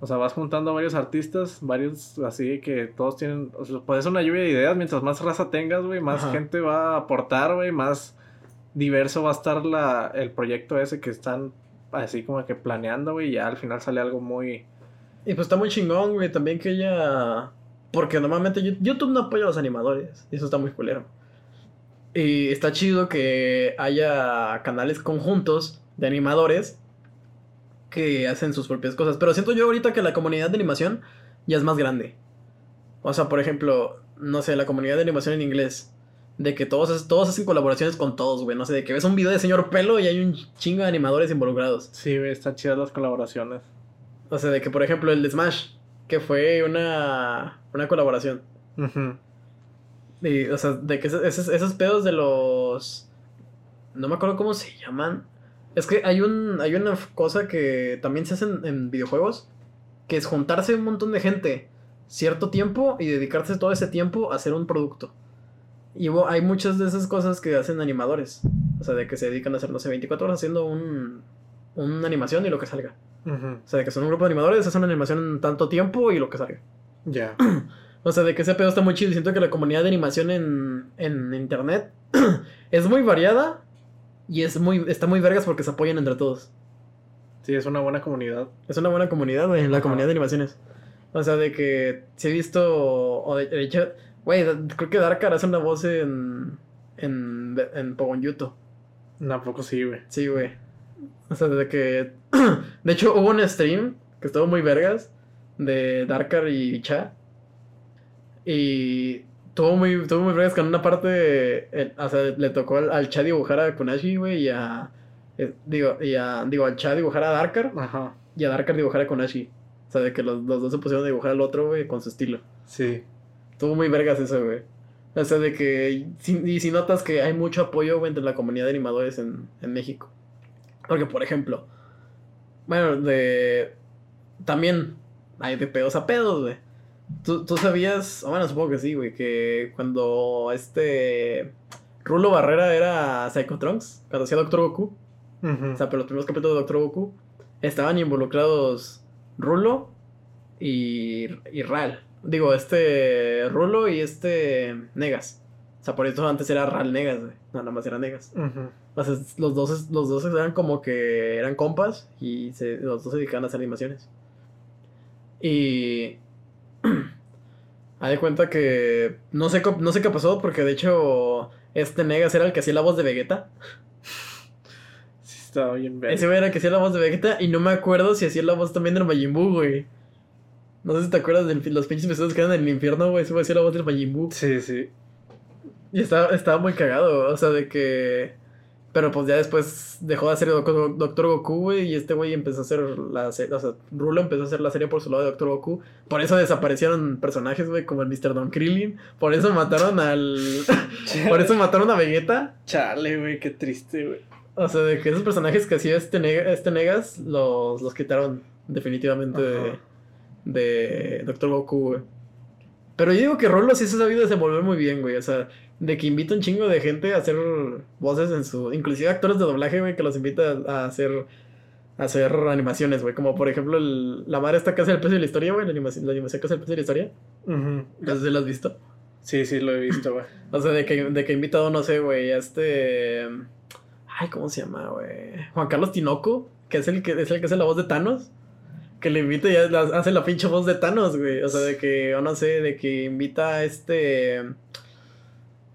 Speaker 2: O sea, vas juntando varios artistas, varios así que todos tienen, o sea, puede ser una lluvia de ideas, mientras más raza tengas, güey, más
Speaker 1: Ajá.
Speaker 2: gente va a aportar, güey, más diverso va a estar la, el proyecto ese que están así como que planeando, güey, y ya al final sale algo muy...
Speaker 1: Y pues está muy chingón, güey, también que ella... Porque normalmente YouTube no apoya a los animadores, y eso está muy culero. Y está chido que haya canales conjuntos de animadores que hacen sus propias cosas. Pero siento yo ahorita que la comunidad de animación ya es más grande. O sea, por ejemplo, no sé, la comunidad de animación en inglés. De que todos, todos hacen colaboraciones con todos, güey. No sé, de que ves un video de señor pelo y hay un chingo de animadores involucrados.
Speaker 2: Sí, güey, están chidas las colaboraciones.
Speaker 1: O sea, de que, por ejemplo, el de Smash, que fue una, una colaboración.
Speaker 2: Ujú.
Speaker 1: Y, o sea, de que esos, esos pedos de los... No me acuerdo cómo se llaman. Es que hay, un, hay una cosa que también se hace en, en videojuegos, que es juntarse un montón de gente cierto tiempo y dedicarse todo ese tiempo a hacer un producto. Y hay muchas de esas cosas que hacen animadores. O sea, de que se dedican a hacer, no sé, 24 horas haciendo un, una animación y lo que salga. O sea, de que son un grupo de animadores, hacen una animación en tanto tiempo y lo que salga.
Speaker 2: Ya.
Speaker 1: O sea, de que ese pedo está muy chido. Siento que la comunidad de animación en, en internet es muy variada y es muy, está muy vergas porque se apoyan entre todos.
Speaker 2: Sí, es una buena comunidad.
Speaker 1: Es una buena comunidad, güey, la
Speaker 2: Ajá.
Speaker 1: comunidad de animaciones. O sea, de que si he visto, o de, de hecho, güey, creo que Darkar hace una voz en, en, en Pogon Yuto.
Speaker 2: Tampoco sí, güey.
Speaker 1: Sí, güey. O sea, de que, de hecho, hubo un stream que estuvo muy vergas de Darkar y Cha. Y tuvo muy, tuvo muy vergas con una parte, el- o sea, le tocó al, al Cha dibujar a Kunashi, güey, y a, eh, digo, y a, digo, al Cha dibujar a Darkar
Speaker 2: Ajá.
Speaker 1: y a Darkar dibujar a Kunashi. O sea, de que los, los dos se pusieron a dibujar al otro, güey, con su estilo.
Speaker 2: Sí.
Speaker 1: Tuvo muy vergas eso, güey. O sea, de que. si- y si notas que hay mucho apoyo, güey, entre la comunidad de animadores en, en México. Porque, por ejemplo. Bueno, de. También hay de pedos a pedos, güey. ¿Tú, tú sabías. Bueno, supongo que sí, güey. Que cuando este. Rulo Barrera era Psychotrunks. Cuando hacía Doctor Goku.
Speaker 2: Ujú.
Speaker 1: O sea, pero los primeros capítulos de Doctor Goku. Estaban involucrados Rulo y, y Ral. Digo, este Rulo y este Negas. O sea, por eso antes era Ral Negas, güey. No, nada más era Negas.
Speaker 2: Ujú.
Speaker 1: O sea, los dos, los dos eran como que eran compas y se- los dos se dedicaban a hacer animaciones. Y... Haz de cuenta que... No sé, no sé qué pasó porque de hecho este Negas era el que hacía la voz de Vegeta.
Speaker 2: Sí, estaba bien ver.
Speaker 1: Ese güey era el que hacía la voz de Vegeta y no me acuerdo si hacía la voz también del Majin Buu, güey. No sé si te acuerdas de los pinches episodios que eran en el infierno, güey. Ese güey hacía la voz del Majin Buu.
Speaker 2: Sí, sí.
Speaker 1: Y estaba, estaba muy cagado, o sea, de que... Pero pues ya después dejó de hacer Doc- Doctor Goku, güey, y este güey empezó a hacer la serie, o sea, Rulo empezó a hacer la serie por su lado de Doctor Goku. Por eso desaparecieron personajes, güey, como el Mr. Don Krillin. Por eso mataron al... por eso mataron a Vegeta.
Speaker 2: Chale, güey, qué triste, güey.
Speaker 1: O sea, de que esos personajes que hacía este, Neg- este Negas los, los quitaron definitivamente de, de Doctor Goku, güey. Pero yo digo que Rolo sí se ha sabido desenvolver muy bien, güey. O sea, de que invita un chingo de gente a hacer voces en su... Inclusive actores de doblaje, güey, que los invita a hacer... A hacer animaciones, güey. Como por ejemplo el- la madre esta que hace el precio de la historia, güey. La animación, la animación que hace el precio de la historia. No sé si la has visto.
Speaker 2: Sí, sí, lo he visto, güey.
Speaker 1: O sea, de que, de que invitado, no sé, güey, a este. Ay, ¿cómo se llama, güey? Juan Carlos Tinoco, que es el que es el que hace la voz de Thanos. Que le invita y hace la pinche voz de Thanos, güey. O sea, de que, o no sé, de que invita a este.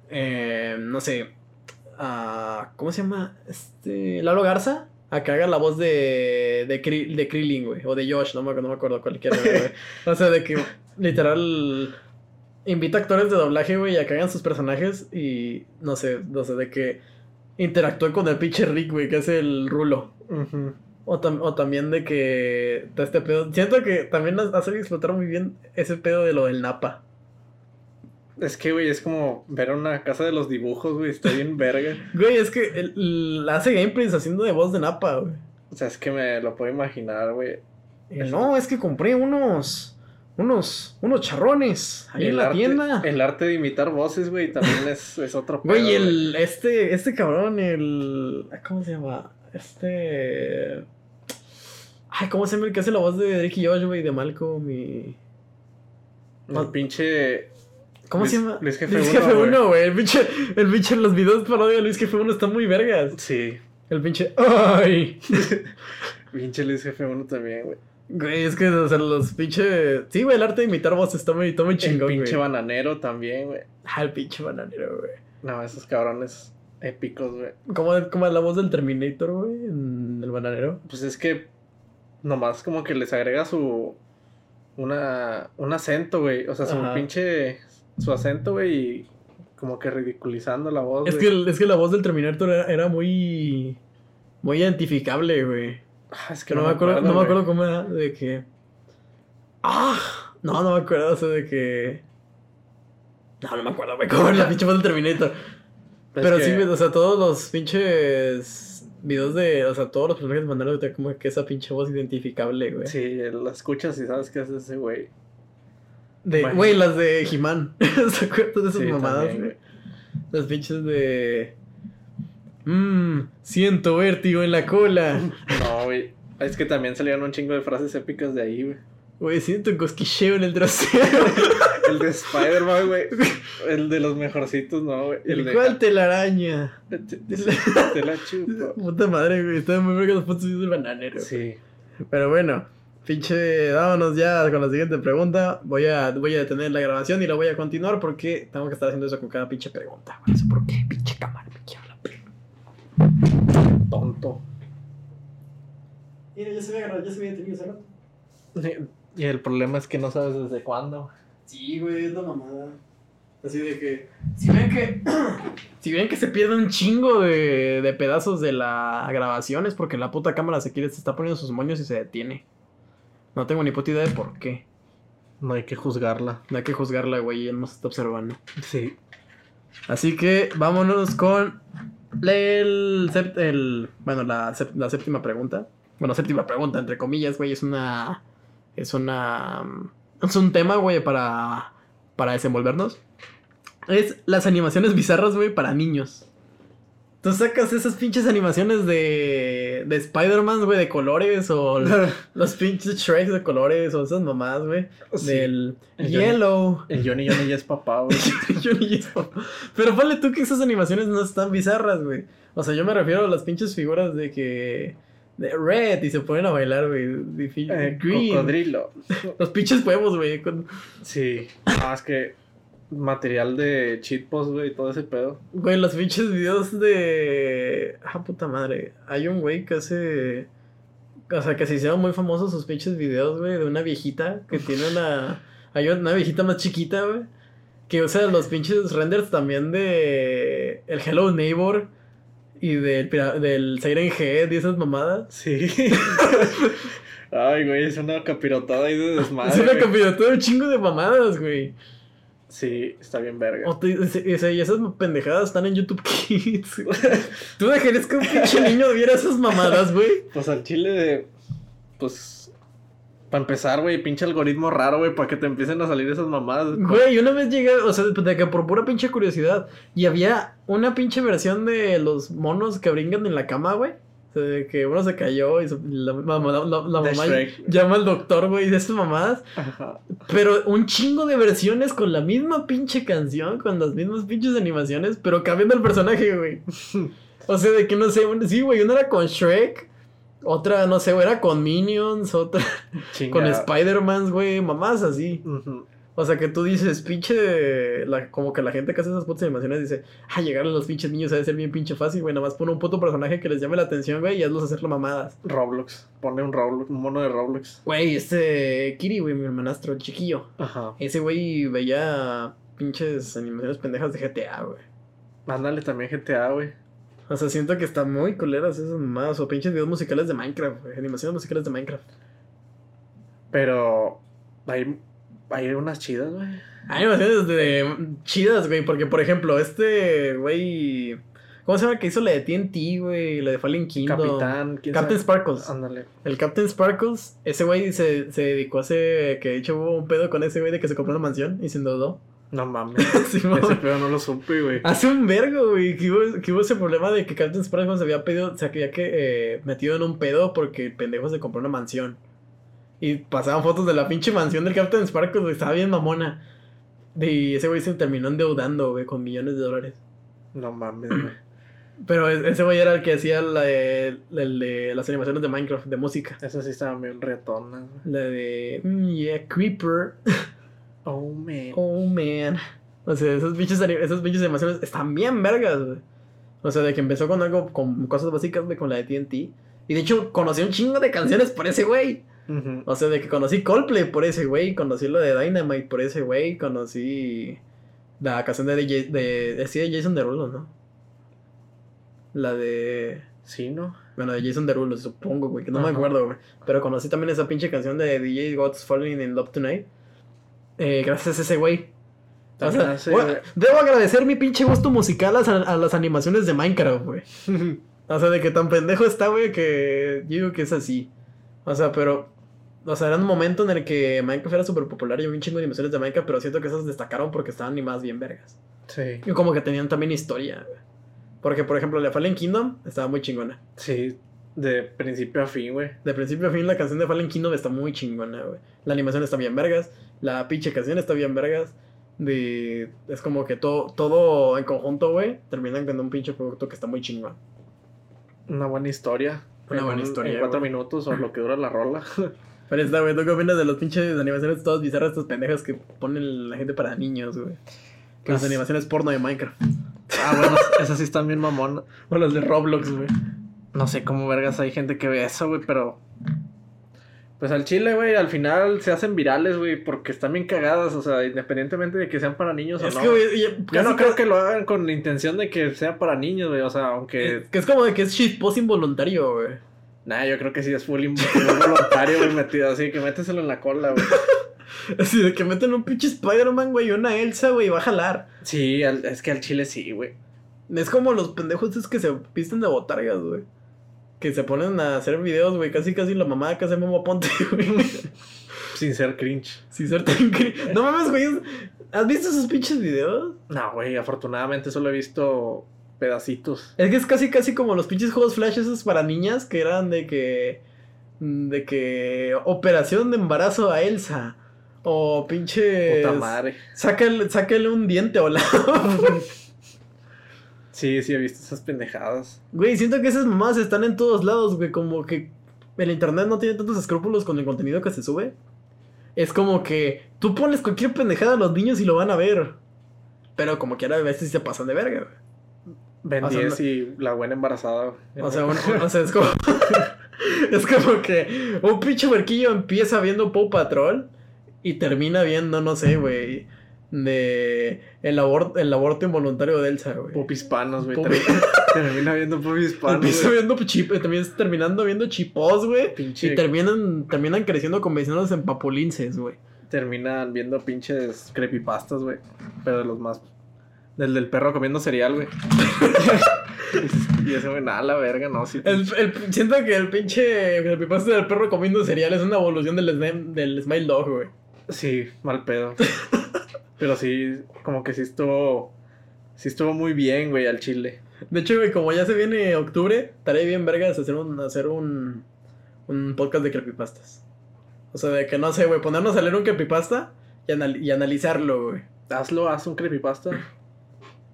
Speaker 1: Eh, no sé. A, ¿Cómo se llama? Este. Lalo Garza. A que haga la voz de. De, de Krillin, güey. O de Josh, no me, no me acuerdo cualquiera, güey. O sea, de que literal invita actores de doblaje, güey, a que hagan sus personajes y no sé, no sé, de que interactúen con el pinche Rick, güey, que es el rulo. O, tam- o también de que este pedo. Siento que también ha- hace explotar muy bien ese pedo de lo del Napa.
Speaker 2: Es que, güey, es como ver una casa de los dibujos, güey. Está bien verga.
Speaker 1: Güey, es que el- hace gameplays haciendo de voz de Napa, güey.
Speaker 2: O sea, es que me lo puedo imaginar, güey.
Speaker 1: Él, no, es que compré unos, unos, unos charrones ahí en la
Speaker 2: arte,
Speaker 1: tienda.
Speaker 2: El arte de imitar voces, güey, también es, es otro pedo,
Speaker 1: Güey, el, este, este cabrón, el, ¿cómo se llama? Este, ay, ¿cómo se llama el que hace la voz de Drake y Josh, güey, de Malcolm y...
Speaker 2: El pinche.
Speaker 1: ¿Cómo se
Speaker 2: Luis-
Speaker 1: llama?
Speaker 2: Luis Jefe
Speaker 1: Luis
Speaker 2: Uno,
Speaker 1: Jefe
Speaker 2: güey.
Speaker 1: 1, güey. El pinche, el pinche, los videos parodia de Luis Jefe 1 están muy vergas.
Speaker 2: Sí.
Speaker 1: El pinche, ay.
Speaker 2: Pinche Luis Jefe 1 también, güey.
Speaker 1: Güey, es que, o sea, los pinche... Sí, güey, el arte de imitar voces está muy, está muy
Speaker 2: El
Speaker 1: chingón,
Speaker 2: pinche
Speaker 1: güey.
Speaker 2: bananero también, güey.
Speaker 1: Ah, el pinche bananero, güey.
Speaker 2: No, esos cabrones épicos, güey.
Speaker 1: ¿Cómo, cómo es la voz del Terminator, güey? En el bananero.
Speaker 2: Pues es que nomás como que les agrega su. Una, un acento, güey. O sea, su
Speaker 1: Ajá.
Speaker 2: pinche. Su acento, güey. Y como que ridiculizando la voz.
Speaker 1: Es que, es que la voz del Terminator era, era muy... Muy identificable, güey.
Speaker 2: Ah, es
Speaker 1: Que no, me acuerdo, no me acuerdo cómo era, de que... ¡Ah! No, no me acuerdo, o sea, de que... No, no me acuerdo, güey, cómo era la pinche voz del Terminator. Pero
Speaker 2: que-
Speaker 1: sí, o sea, todos los pinches videos de... O sea, todos los personajes mandaron como que esa pinche voz identificable, güey.
Speaker 2: Sí, la escuchas y sabes qué es ese güey.
Speaker 1: De,
Speaker 2: Bueno.
Speaker 1: güey, las de He-Man. ¿Se acuerdan de esas
Speaker 2: Sí,
Speaker 1: mamadas, güey? Las pinches de... Mmm, siento vértigo en la cola.
Speaker 2: No, güey. Es que también salieron un chingo de frases épicas de ahí, güey.
Speaker 1: Güey, siento un cosquilleo en el trasero.
Speaker 2: El de Spider-Man, güey. El de los mejorcitos, no, güey.
Speaker 1: El
Speaker 2: de.
Speaker 1: cual telaraña.
Speaker 2: Te, te- te la chupo.
Speaker 1: Puta madre, güey. Está muy verga los putos videos del bananero.
Speaker 2: Sí.
Speaker 1: Pero bueno, pinche, vámonos ya con la siguiente pregunta. Voy a, voy a detener la grabación y la voy a continuar porque tengo que estar haciendo eso con cada pinche pregunta. No sé por qué, pinche cámara, me quiero la pena.
Speaker 2: Tonto.
Speaker 1: Mira, ya se había grabado, ya se había detenido ese rato.
Speaker 2: Y el problema es que no sabes desde cuándo.
Speaker 1: Sí, güey, es la mamada. Así de que. Si ven que. si ven que se pierde un chingo de, de pedazos de la grabación es porque la puta cámara se quiere, se está poniendo sus moños y se detiene. No tengo ni puta idea de por qué.
Speaker 2: No hay que juzgarla.
Speaker 1: No hay que juzgarla, güey, él nos está observando.
Speaker 2: Sí.
Speaker 1: Así que vámonos con el, el bueno, la, la séptima pregunta. Bueno, séptima pregunta, entre comillas, güey, es una es una es un tema, güey, para para desenvolvernos. Es las animaciones bizarras, güey, para niños. Tú sacas esas pinches animaciones de de Spider-Man, güey, de colores o los pinches Shrek de colores o esas mamadas, güey,
Speaker 2: Sí.
Speaker 1: del
Speaker 2: El
Speaker 1: Yellow.
Speaker 2: El Johnny Johnny ya es papá, güey.
Speaker 1: Yo ni eso. Pero vale tú que esas animaciones no están bizarras, güey. O sea, yo me refiero a las pinches figuras de que. De Red y se ponen a bailar, güey.
Speaker 2: Eh,
Speaker 1: Green.
Speaker 2: cocodrilo.
Speaker 1: Los pinches huevos, güey. con-
Speaker 2: Sí. Ah, es que material de cheat post, güey, y todo ese pedo.
Speaker 1: Güey, los pinches videos de. Ah, puta madre. Hay un güey que hace. O sea, que se hicieron muy famosos sus pinches videos, güey, de una viejita que tiene una. Hay una viejita más chiquita, güey. Que usa los pinches renders también de. El Hello Neighbor. Y del, del Siren Head y esas mamadas.
Speaker 2: Sí. Ay, güey, es una capirotada ahí de desmadre.
Speaker 1: es una campeonato de un chingo de mamadas, güey.
Speaker 2: Sí, está bien verga.
Speaker 1: O te- o sea, y esas pendejadas están en YouTube Kids. ¿Tú dejarías que un pinche niño viera esas mamadas, güey?
Speaker 2: Pues al chile de. Pues. Para empezar, güey, pinche algoritmo raro, güey, para que te empiecen a salir esas mamadas.
Speaker 1: Güey, una vez llegué, o sea, de que por pura pinche curiosidad, y había una pinche versión de los monos que brincan en la cama, güey. De que uno se cayó y la, mamá- la- la- la
Speaker 2: De
Speaker 1: mamá
Speaker 2: Shrek.
Speaker 1: llama al doctor, güey, de esas mamadas.
Speaker 2: Ajá.
Speaker 1: Pero un chingo de versiones con la misma pinche canción, con las mismas pinches animaciones, pero cambiando el personaje, güey. O sea, de que no sé, sí, güey, una era con Shrek, otra, no sé, era con Minions, otra con. Spider-Man, güey, mamás así.
Speaker 2: Ujú.
Speaker 1: O sea, que tú dices, pinche. La, como que la gente que hace esas putas animaciones dice, ah, llegar a los pinches niños debe ser bien pinche fácil, güey. Nada más pone un puto personaje que les llame la atención, güey, y hazlos hacerlo mamadas.
Speaker 2: Roblox. Pone un Roblox, un mono de Roblox.
Speaker 1: Güey, este. Kiri, güey, mi hermanastro, el chiquillo.
Speaker 2: Ajá.
Speaker 1: Ese güey veía pinches animaciones pendejas de GTA, güey.
Speaker 2: Ándale también GTA, güey.
Speaker 1: O sea, siento que están muy culeras esas mamadas. O pinches videos musicales de Minecraft, güey. Animaciones musicales de Minecraft.
Speaker 2: Pero hay, hay unas chidas, güey.
Speaker 1: Hay animaciones de chidas, güey. Porque, por ejemplo, este güey. ¿Cómo se llama que hizo la de TNT, güey? La de Fallen Kingdom.
Speaker 2: Capitán, ¿quién
Speaker 1: Captain
Speaker 2: sabe?
Speaker 1: Sparkles.
Speaker 2: Ándale.
Speaker 1: El Captain Sparkles, ese güey se, se dedicó a hacer. Que de hecho hubo un pedo con ese güey de que se compró una mansión y se endeudó.
Speaker 2: No mames.
Speaker 1: Sí,
Speaker 2: Ese pedo no lo supe, güey.
Speaker 1: Hace un vergo, güey, que hubo, que hubo ese problema de que Captain Sparkles se había pedido, se había que, eh, metido en un pedo porque el pendejo se compró una mansión. Y pasaban fotos de la pinche mansión del Captain Sparkles, güey, estaba bien mamona. Y ese güey se terminó endeudando, güey, con millones de dólares.
Speaker 2: No mames, güey.
Speaker 1: Pero ese güey era el que hacía la de, el de las animaciones de Minecraft, de música.
Speaker 2: Esas sí estaban bien retonas, güey.
Speaker 1: La de, mm, yeah, Creeper,
Speaker 2: Oh, man.
Speaker 1: oh man. O sea, esos pinches, esas pinches animaciones están bien vergas, güey. O sea, de que empezó con algo, con cosas básicas, güey, con la de TNT. Y de hecho, conocí un chingo de canciones por ese güey. O sea, de que conocí Coldplay por ese güey, conocí lo de Dynamite por ese güey, conocí la canción de, de, de, sí, de Jason Derulo, ¿no? La de...
Speaker 2: Sí, ¿no?
Speaker 1: Bueno, de Jason Derulo, supongo, güey, que no me acuerdo, güey. Pero conocí también esa pinche canción de DJ God's Falling in Love Tonight. Eh, gracias a ese güey. O sea,
Speaker 2: hace-
Speaker 1: debo agradecer mi pinche gusto musical a, a las animaciones de Minecraft, güey. O sea, de que tan pendejo está, güey, que yo digo que es así. O sea, pero. O sea, era un momento en el que Minecraft era súper popular y había un chingo de animaciones de Minecraft, pero siento que esas destacaron porque estaban animadas bien vergas.
Speaker 2: Sí.
Speaker 1: Y como que tenían también historia, güey. Porque, por ejemplo, la Fallen Kingdom estaba muy chingona.
Speaker 2: Sí. De principio a fin, güey.
Speaker 1: De principio a fin, la canción de Fallen Kingdom está muy chingona, güey. La animación está bien vergas. La pinche canción está bien vergas. De... Es como que todo, todo en conjunto, güey, terminan con un pinche producto que está muy chingón.
Speaker 2: Una buena historia.
Speaker 1: Una
Speaker 2: En
Speaker 1: buena historia,
Speaker 2: En cuatro
Speaker 1: güey.
Speaker 2: minutos o lo que dura la rola.
Speaker 1: Pero está, güey, ¿tú qué opinas de los pinches animaciones todas bizarras, estas pendejas que ponen la gente para niños, güey?
Speaker 2: Pues-
Speaker 1: Las animaciones porno de Minecraft.
Speaker 2: ah, bueno, esas sí están bien mamón.
Speaker 1: O las de Roblox, güey.
Speaker 2: No sé cómo vergas hay gente que ve eso, güey, pero. Pues al chile, güey, al final se hacen virales, güey, porque están bien cagadas, o sea, independientemente de que sean para niños
Speaker 1: Es
Speaker 2: o no.
Speaker 1: que, güey, ya-
Speaker 2: Yo
Speaker 1: casi
Speaker 2: no creo que lo hagan con la intención de que sea para niños, güey, o sea, aunque.
Speaker 1: es, que es como de que es shitpost involuntario, güey.
Speaker 2: Nah, yo creo que sí es full, voluntario, güey, metido así, que méteselo en la cola, güey.
Speaker 1: Así de que meten un pinche Spider-Man, güey, y una Elsa, güey, y va a jalar.
Speaker 2: Sí, al- es que al chile sí, güey.
Speaker 1: Es como los pendejos estos que se visten de botargas, güey. Que se ponen a hacer videos, güey, casi casi la mamá que hace Memo Ponte, güey.
Speaker 2: Sin ser cringe.
Speaker 1: Sin ser tan cri- No mames, güey. ¿Has visto esos pinches videos?
Speaker 2: No, güey, afortunadamente solo he visto pedacitos.
Speaker 1: Es que es casi casi como los pinches juegos flash esos para niñas que eran de que. De que. Operación de embarazo a Elsa. O pinche.
Speaker 2: Puta madre.
Speaker 1: Sácale, sácale un diente o la.
Speaker 2: Sí, sí he visto esas pendejadas.
Speaker 1: Güey, siento que esas mamás están en todos lados, güey. Como que el internet no tiene tantos escrúpulos con el contenido que se sube. Es como que tú pones cualquier pendejada a los niños y lo van a ver. Pero como quiera, a veces se pasan de verga, güey.
Speaker 2: Ben
Speaker 1: O sea,
Speaker 2: 10 y la buena embarazada.
Speaker 1: O sea, un- o sea, es como. es como que un pinche huerquillo empieza viendo Paw Patrol y termina viendo, no sé, güey. De. El, abor- el aborto involuntario de Elsa, güey.
Speaker 2: Pop hispanos, güey.
Speaker 1: Pop-
Speaker 2: Termina, viendo pop hispanos.
Speaker 1: Empieza viendo chip, también terminando viendo chipos, güey.
Speaker 2: Pinche-
Speaker 1: Y terminan, terminan creciendo convenciéndose en papulinces, güey.
Speaker 2: Terminan viendo pinches creepypastas, güey. Pero de los más. Del del perro comiendo cereal, güey. y ese, güey, nada, la verga, no. Sí,
Speaker 1: El, el- siento que el pinche creepypasta del perro comiendo cereal es una evolución del, del Smile Dog, güey.
Speaker 2: sí, mal pedo. Pero sí, como que sí estuvo. Sí estuvo muy bien, güey, al chile.
Speaker 1: De hecho, güey, como ya se viene octubre, estaré bien vergas hacer un, hacer un, un podcast de creepypastas. O sea, de que no sé, güey, ponernos a leer un creepypasta y, anal- y analizarlo, güey.
Speaker 2: Hazlo, haz un creepypasta.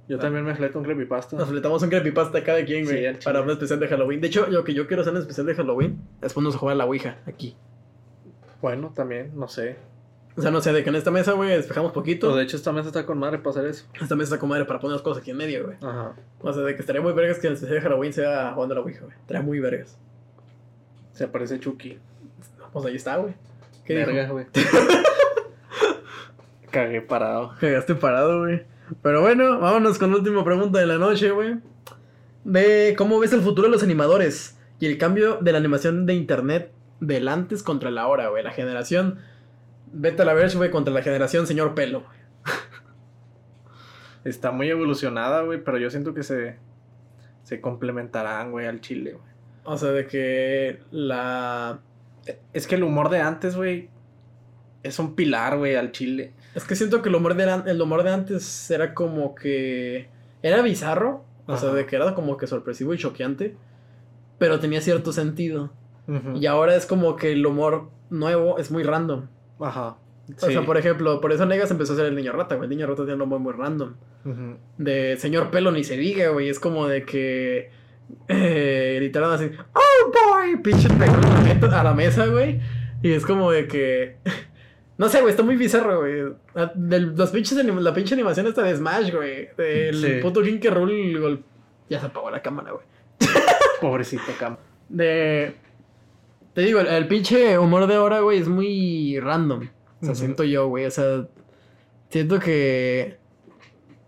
Speaker 2: Yo también me fleto un creepypasta.
Speaker 1: Nos fletamos un creepypasta cada quien, güey,
Speaker 2: Sí,
Speaker 1: para un especial de Halloween. De hecho, lo que yo quiero hacer en especial de Halloween es ponernos a jugar a la Ouija aquí.
Speaker 2: Bueno, también, no sé.
Speaker 1: O sea, no sé, de que en esta mesa, güey, despejamos poquito.
Speaker 2: Pues de hecho, esta mesa está con madre para hacer eso.
Speaker 1: Esta mesa está como madre para poner las cosas aquí en medio, güey.
Speaker 2: Ajá.
Speaker 1: O sea, de que estaría muy vergas que en el especial de Halloween sea jugando a la Ouija, güey. Estaría muy vergas.
Speaker 2: Se aparece Chucky.
Speaker 1: Pues ahí está, güey. ¿Qué?
Speaker 2: Verga, güey. Cagué parado.
Speaker 1: Cagaste parado, güey. Pero bueno, vámonos con la última pregunta de la noche, güey. de cómo ves el futuro de los animadores y el cambio de la animación de internet del antes contra la ahora, güey. La generación. Vete a la verge, güey, contra la generación señor pelo.
Speaker 2: Está muy evolucionada, güey, pero yo siento que se, se complementarán, güey, al chile, güey.
Speaker 1: O sea, de que la...
Speaker 2: Es que el humor de antes, güey, es un pilar, güey, al chile.
Speaker 1: Es que siento que el humor de, el humor de antes era como que... Era bizarro, o sea, de que era como que sorpresivo y choqueante, pero tenía cierto sentido. Y ahora es como que el humor nuevo es muy random. Ajá. O sea, por ejemplo, por eso Negas empezó a ser el niño rata, güey. El niño rata tiene un humor muy random. De señor pelo ni se diga, güey. Es como de que. Eh, gritaron así. ¡Oh, boy! Pinche a la mesa, güey. Y es como de que. No sé, güey, está muy bizarro, güey. Ah, los pinches la pinche animación esta de Smash, güey. El puto King que Roll. Ya se apagó la cámara, güey.
Speaker 2: Pobrecito cámara.
Speaker 1: De. Te digo, el, pinche humor de ahora, güey, es muy random. O sea, siento yo, güey. O sea, siento que.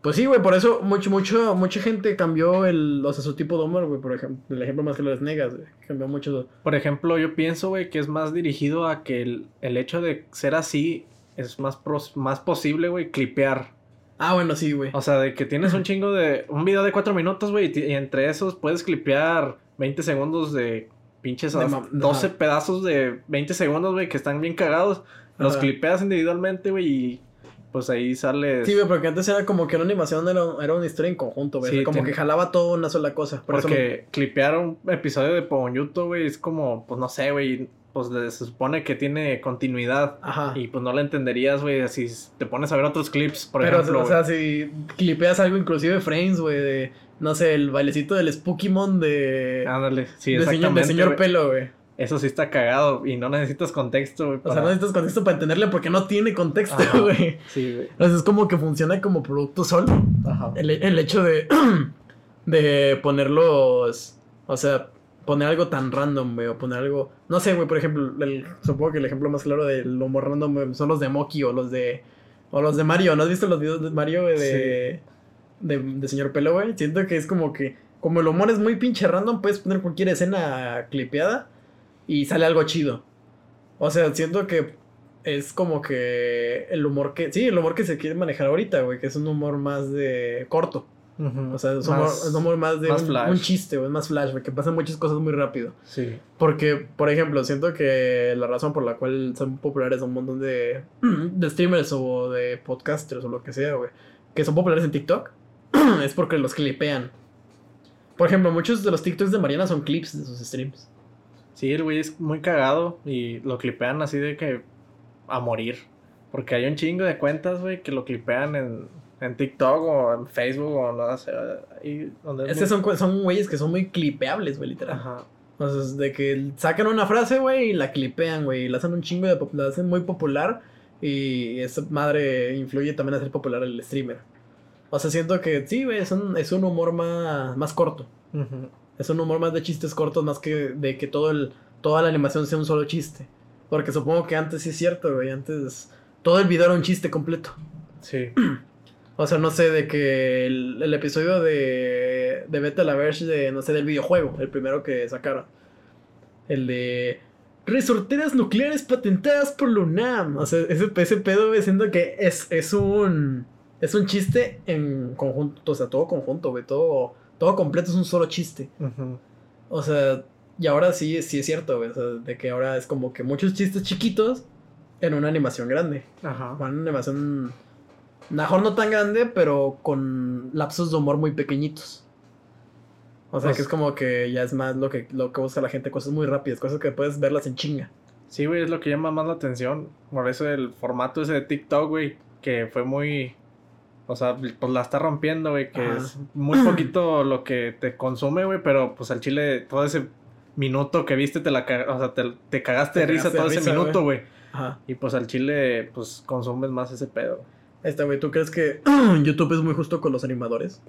Speaker 1: Pues sí, güey, por eso mucho, mucho, mucha gente cambió el, o sea, su tipo de humor, güey, por ejemplo. El ejemplo más que lo Negas, güey. Cambió mucho.
Speaker 2: Por ejemplo, yo pienso, güey, que es más dirigido a que el, el hecho de ser así es más, más posible, güey, clipear.
Speaker 1: Ah, bueno, sí, güey.
Speaker 2: O sea, de que tienes un chingo de. Un video de cuatro minutos, güey, y, entre esos puedes clipear 20 segundos de pinches. De 12 pedazos de 20 segundos, güey, que están bien cagados. Los clipeas individualmente, güey, y pues ahí sale.
Speaker 1: Sí, porque antes era como que una animación era, era una historia en conjunto, güey. como que jalaba todo una sola cosa.
Speaker 2: porque clipear un episodio de Ponyuto, güey, es como, pues no sé, güey. Pues se supone que tiene continuidad. Ajá. Y pues no la entenderías, güey, si te pones a ver otros clips, por Pero, ejemplo.
Speaker 1: o sea, si clipeas algo, inclusive frames, güey, de. No sé, el bailecito del Spookymon de.
Speaker 2: Ándale, sí,
Speaker 1: de Señor, de señor pelo, güey.
Speaker 2: Eso sí está cagado y no necesitas contexto, güey.
Speaker 1: O sea, no necesitas contexto para entenderle porque no tiene contexto, güey. Sí, güey. Entonces es como que funciona como producto solo. Ajá. El, hecho de, de ponerlos, o sea, poner algo tan random, güey, o poner algo, no sé, güey, por ejemplo, supongo que el ejemplo más claro del humor random son los de Moki o los de, o los de Mario. ¿No has visto los videos de Mario, de, de, de señor Pelo, güey? Siento que es como que, como el humor es muy pinche random, puedes poner cualquier escena clipeada y sale algo chido. O sea, siento que es como que el humor que. Sí, el humor que se quiere manejar ahorita, güey, que es un humor más de corto. O sea, es, un humor más de un, chiste, güey, más flash, güey, que pasan muchas cosas muy rápido. Sí. Porque, por ejemplo, siento que la razón por la cual son populares un montón de, de streamers o de podcasters o lo que sea, güey, que son populares en TikTok, es porque los clipean. Por ejemplo, muchos de los TikToks de Mariana son clips de sus streams.
Speaker 2: Sí, el güey es muy cagado y lo clipean así de que a morir. Porque hay un chingo de cuentas, güey, que lo clipean en, en TikTok o en Facebook o no sé. Ahí
Speaker 1: donde es, son, son güeyes que son muy clipeables, güey, literal. Ajá. O sea, de que sacan una frase, güey, y la clipean, güey, y la hacen un chingo de... la hacen muy popular y esa madre influye también a ser popular el streamer. O sea, siento que sí, güey, es un, es un humor más, más corto. Es un humor más de chistes cortos, más que de que todo el, toda la animación sea un solo chiste. Porque supongo que antes sí es cierto, güey. Antes todo el video era un chiste completo. Sí. O sea, no sé, de que el, episodio de, de Beta la Verge de, no sé, del videojuego, el primero que sacaron. El de resorteras nucleares patentadas por Lunam. O sea, ese, ese pedo, siendo que es, es un. Es un chiste en conjunto, o sea, todo conjunto, güey. Todo todo completo es un solo chiste. O sea, y ahora sí, sí es cierto, güey. O sea, de que ahora es como que muchos chistes chiquitos en una animación grande. Ajá. Una animación. Mejor no tan grande, pero con lapsos de humor muy pequeñitos. O sea, pues que es como que ya es más lo que, lo que busca la gente, cosas muy rápidas, cosas que puedes verlas en chinga.
Speaker 2: Sí, güey, es lo que llama más la atención. Por eso el formato ese de TikTok, güey, que fue muy o sea, pues la está rompiendo, güey, que es muy poquito lo que te consume, güey, pero pues al chile todo ese minuto que viste te la o sea, te, cagaste de risa todo ese minuto, güey. Y pues al chile pues consumes más ese pedo.
Speaker 1: Esta, güey, ¿tú crees que YouTube es muy justo con los animadores?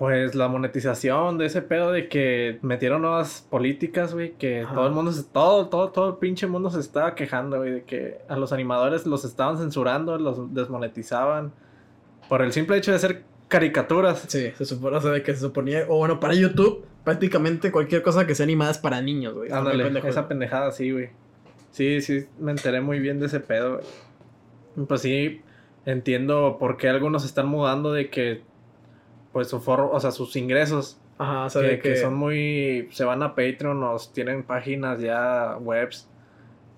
Speaker 2: Pues la monetización de ese pedo de que metieron nuevas políticas, güey, que todo el mundo, se, todo, todo, todo el pinche mundo se estaba quejando, güey, de que a los animadores los estaban censurando, los desmonetizaban, por el simple hecho de ser caricaturas.
Speaker 1: Sí, se supone, o sea, de que se suponía, o bueno, para YouTube, prácticamente cualquier cosa que sea animada es para niños, güey.
Speaker 2: Ándale, esa pendejada, sí, güey. Sí, sí, me enteré muy bien de ese pedo, güey. Pues sí, entiendo por qué algunos están mudando de que, pues, su forro, o sea, sus ingresos,
Speaker 1: Ajá, o sea,
Speaker 2: que,
Speaker 1: de
Speaker 2: que
Speaker 1: que,
Speaker 2: son muy, se van a Patreon o tienen páginas ya webs,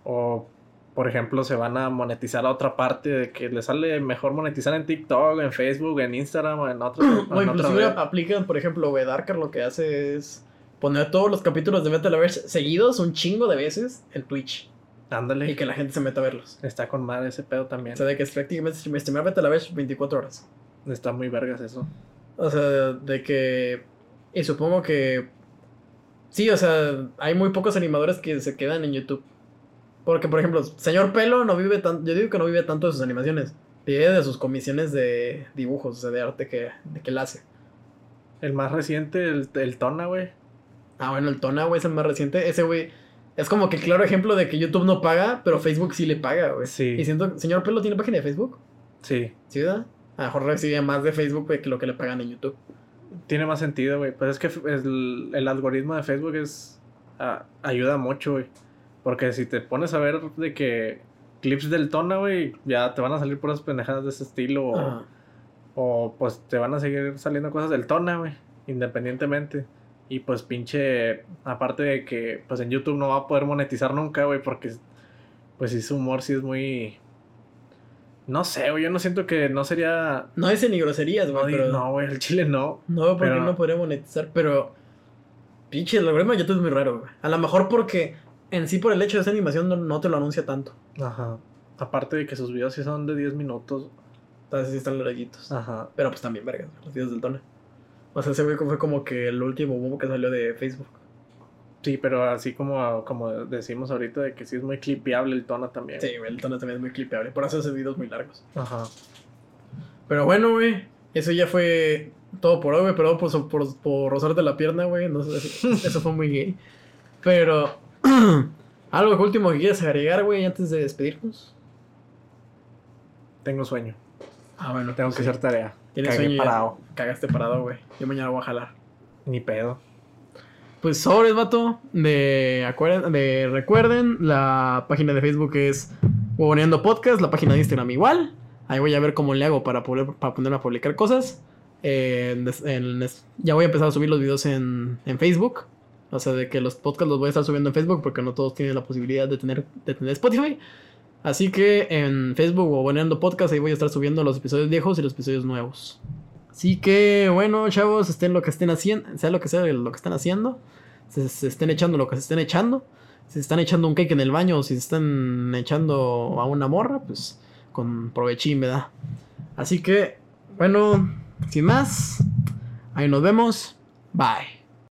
Speaker 2: o, por ejemplo, se van a monetizar a otra parte, de que les sale mejor monetizar en TikTok, en Facebook, en Instagram o en otros.
Speaker 1: o inclusive aplican, por ejemplo, güey, Darker lo que hace es poner todos los capítulos de Metal Averse seguidos un chingo de veces en Twitch
Speaker 2: Ándale,
Speaker 1: y que la gente se meta a verlos.
Speaker 2: está con madre ese pedo también.
Speaker 1: O sea, de que es prácticamente streamear Metal Averse 24 horas.
Speaker 2: Está muy vergas eso.
Speaker 1: O sea, de que. Y supongo que. Sí, o sea, hay muy pocos animadores que se quedan en YouTube. Porque, por ejemplo, Señor Pelo no vive tanto. Yo digo que no vive tanto de sus animaciones. Vive de sus comisiones de dibujos, o sea, de arte que, de que él hace.
Speaker 2: El más reciente, el, el Tona, güey.
Speaker 1: Ah, bueno, el Tona, güey, es el más reciente. Ese, güey, es como que claro ejemplo de que YouTube no paga, pero Facebook sí le paga, güey.
Speaker 2: Sí.
Speaker 1: Y siento. ¿Señor Pelo tiene página de Facebook?
Speaker 2: Sí.
Speaker 1: ¿Sí, verdad? A lo mejor recibe más de Facebook que lo que le pagan en YouTube.
Speaker 2: Tiene más sentido, güey. Pues es que el, el algoritmo de Facebook es. ayuda mucho, güey. Porque si te pones a ver de que clips del Tona, güey, ya te van a salir puras pendejadas de ese estilo. O, o, pues te van a seguir saliendo cosas del Tona, güey. Independientemente. Y pues pinche. Aparte de que pues en YouTube no va a poder monetizar nunca, güey. Porque pues sí, su humor sí es muy. No sé, güey. Yo no siento que no sería.
Speaker 1: No dice ni groserías,
Speaker 2: No,
Speaker 1: güey, pero.
Speaker 2: no, güey. El chile no.
Speaker 1: No veo por qué
Speaker 2: Pero-
Speaker 1: no podría monetizar, pero. Pinche, el algoritmo de YouTube es muy raro, güey. A lo mejor porque en sí, por el hecho de esa animación, no, no te lo anuncia tanto.
Speaker 2: Ajá. Aparte de que sus videos sí son de 10 minutos.
Speaker 1: Entonces sí están larguitos.
Speaker 2: Ajá.
Speaker 1: Pero pues también, vergas, los videos del Tona. O sea, ese güey fue como que el último boom que salió de Facebook.
Speaker 2: Sí, pero así como, como decimos ahorita, de que sí es muy clipeable el tono también.
Speaker 1: Sí, el Tona también es muy clipeable. Por eso hace videos muy largos.
Speaker 2: Ajá.
Speaker 1: Pero bueno, güey. Eso ya fue todo por hoy, güey. Perdón por, por, por rozarte la pierna, güey. No sé, eso, eso fue muy gay. Pero. Algo último que quieras agregar, güey, antes de despedirnos.
Speaker 2: Tengo sueño.
Speaker 1: Ah, bueno,
Speaker 2: Tengo que hacer tarea.
Speaker 1: Tienes
Speaker 2: Cagué
Speaker 1: sueño. ya.
Speaker 2: parado.
Speaker 1: Cagaste parado, güey. Yo mañana voy a jalar.
Speaker 2: Ni pedo.
Speaker 1: Pues sobres, vato. De, de recuerden, la página de Facebook es Huevoneando Podcast, la página de Instagram igual. Ahí voy a ver cómo le hago para, poder, para ponerme a publicar cosas. Ya voy a empezar a subir los videos en, en Facebook. O sea, de que los podcasts los voy a estar subiendo en Facebook porque no todos tienen la posibilidad de tener, de tener Spotify. Así que en Facebook o Huevoneando Podcast ahí voy a estar subiendo los episodios viejos y los episodios nuevos. Así que, bueno, chavos, estén lo que estén haciendo, sea lo que sea lo que están haciendo, se, se estén echando lo que se estén echando, si se están echando un cake en el baño o si se están echando a una morra, pues con provechín, ¿verdad? Así que, bueno, sin más, ahí nos vemos, bye.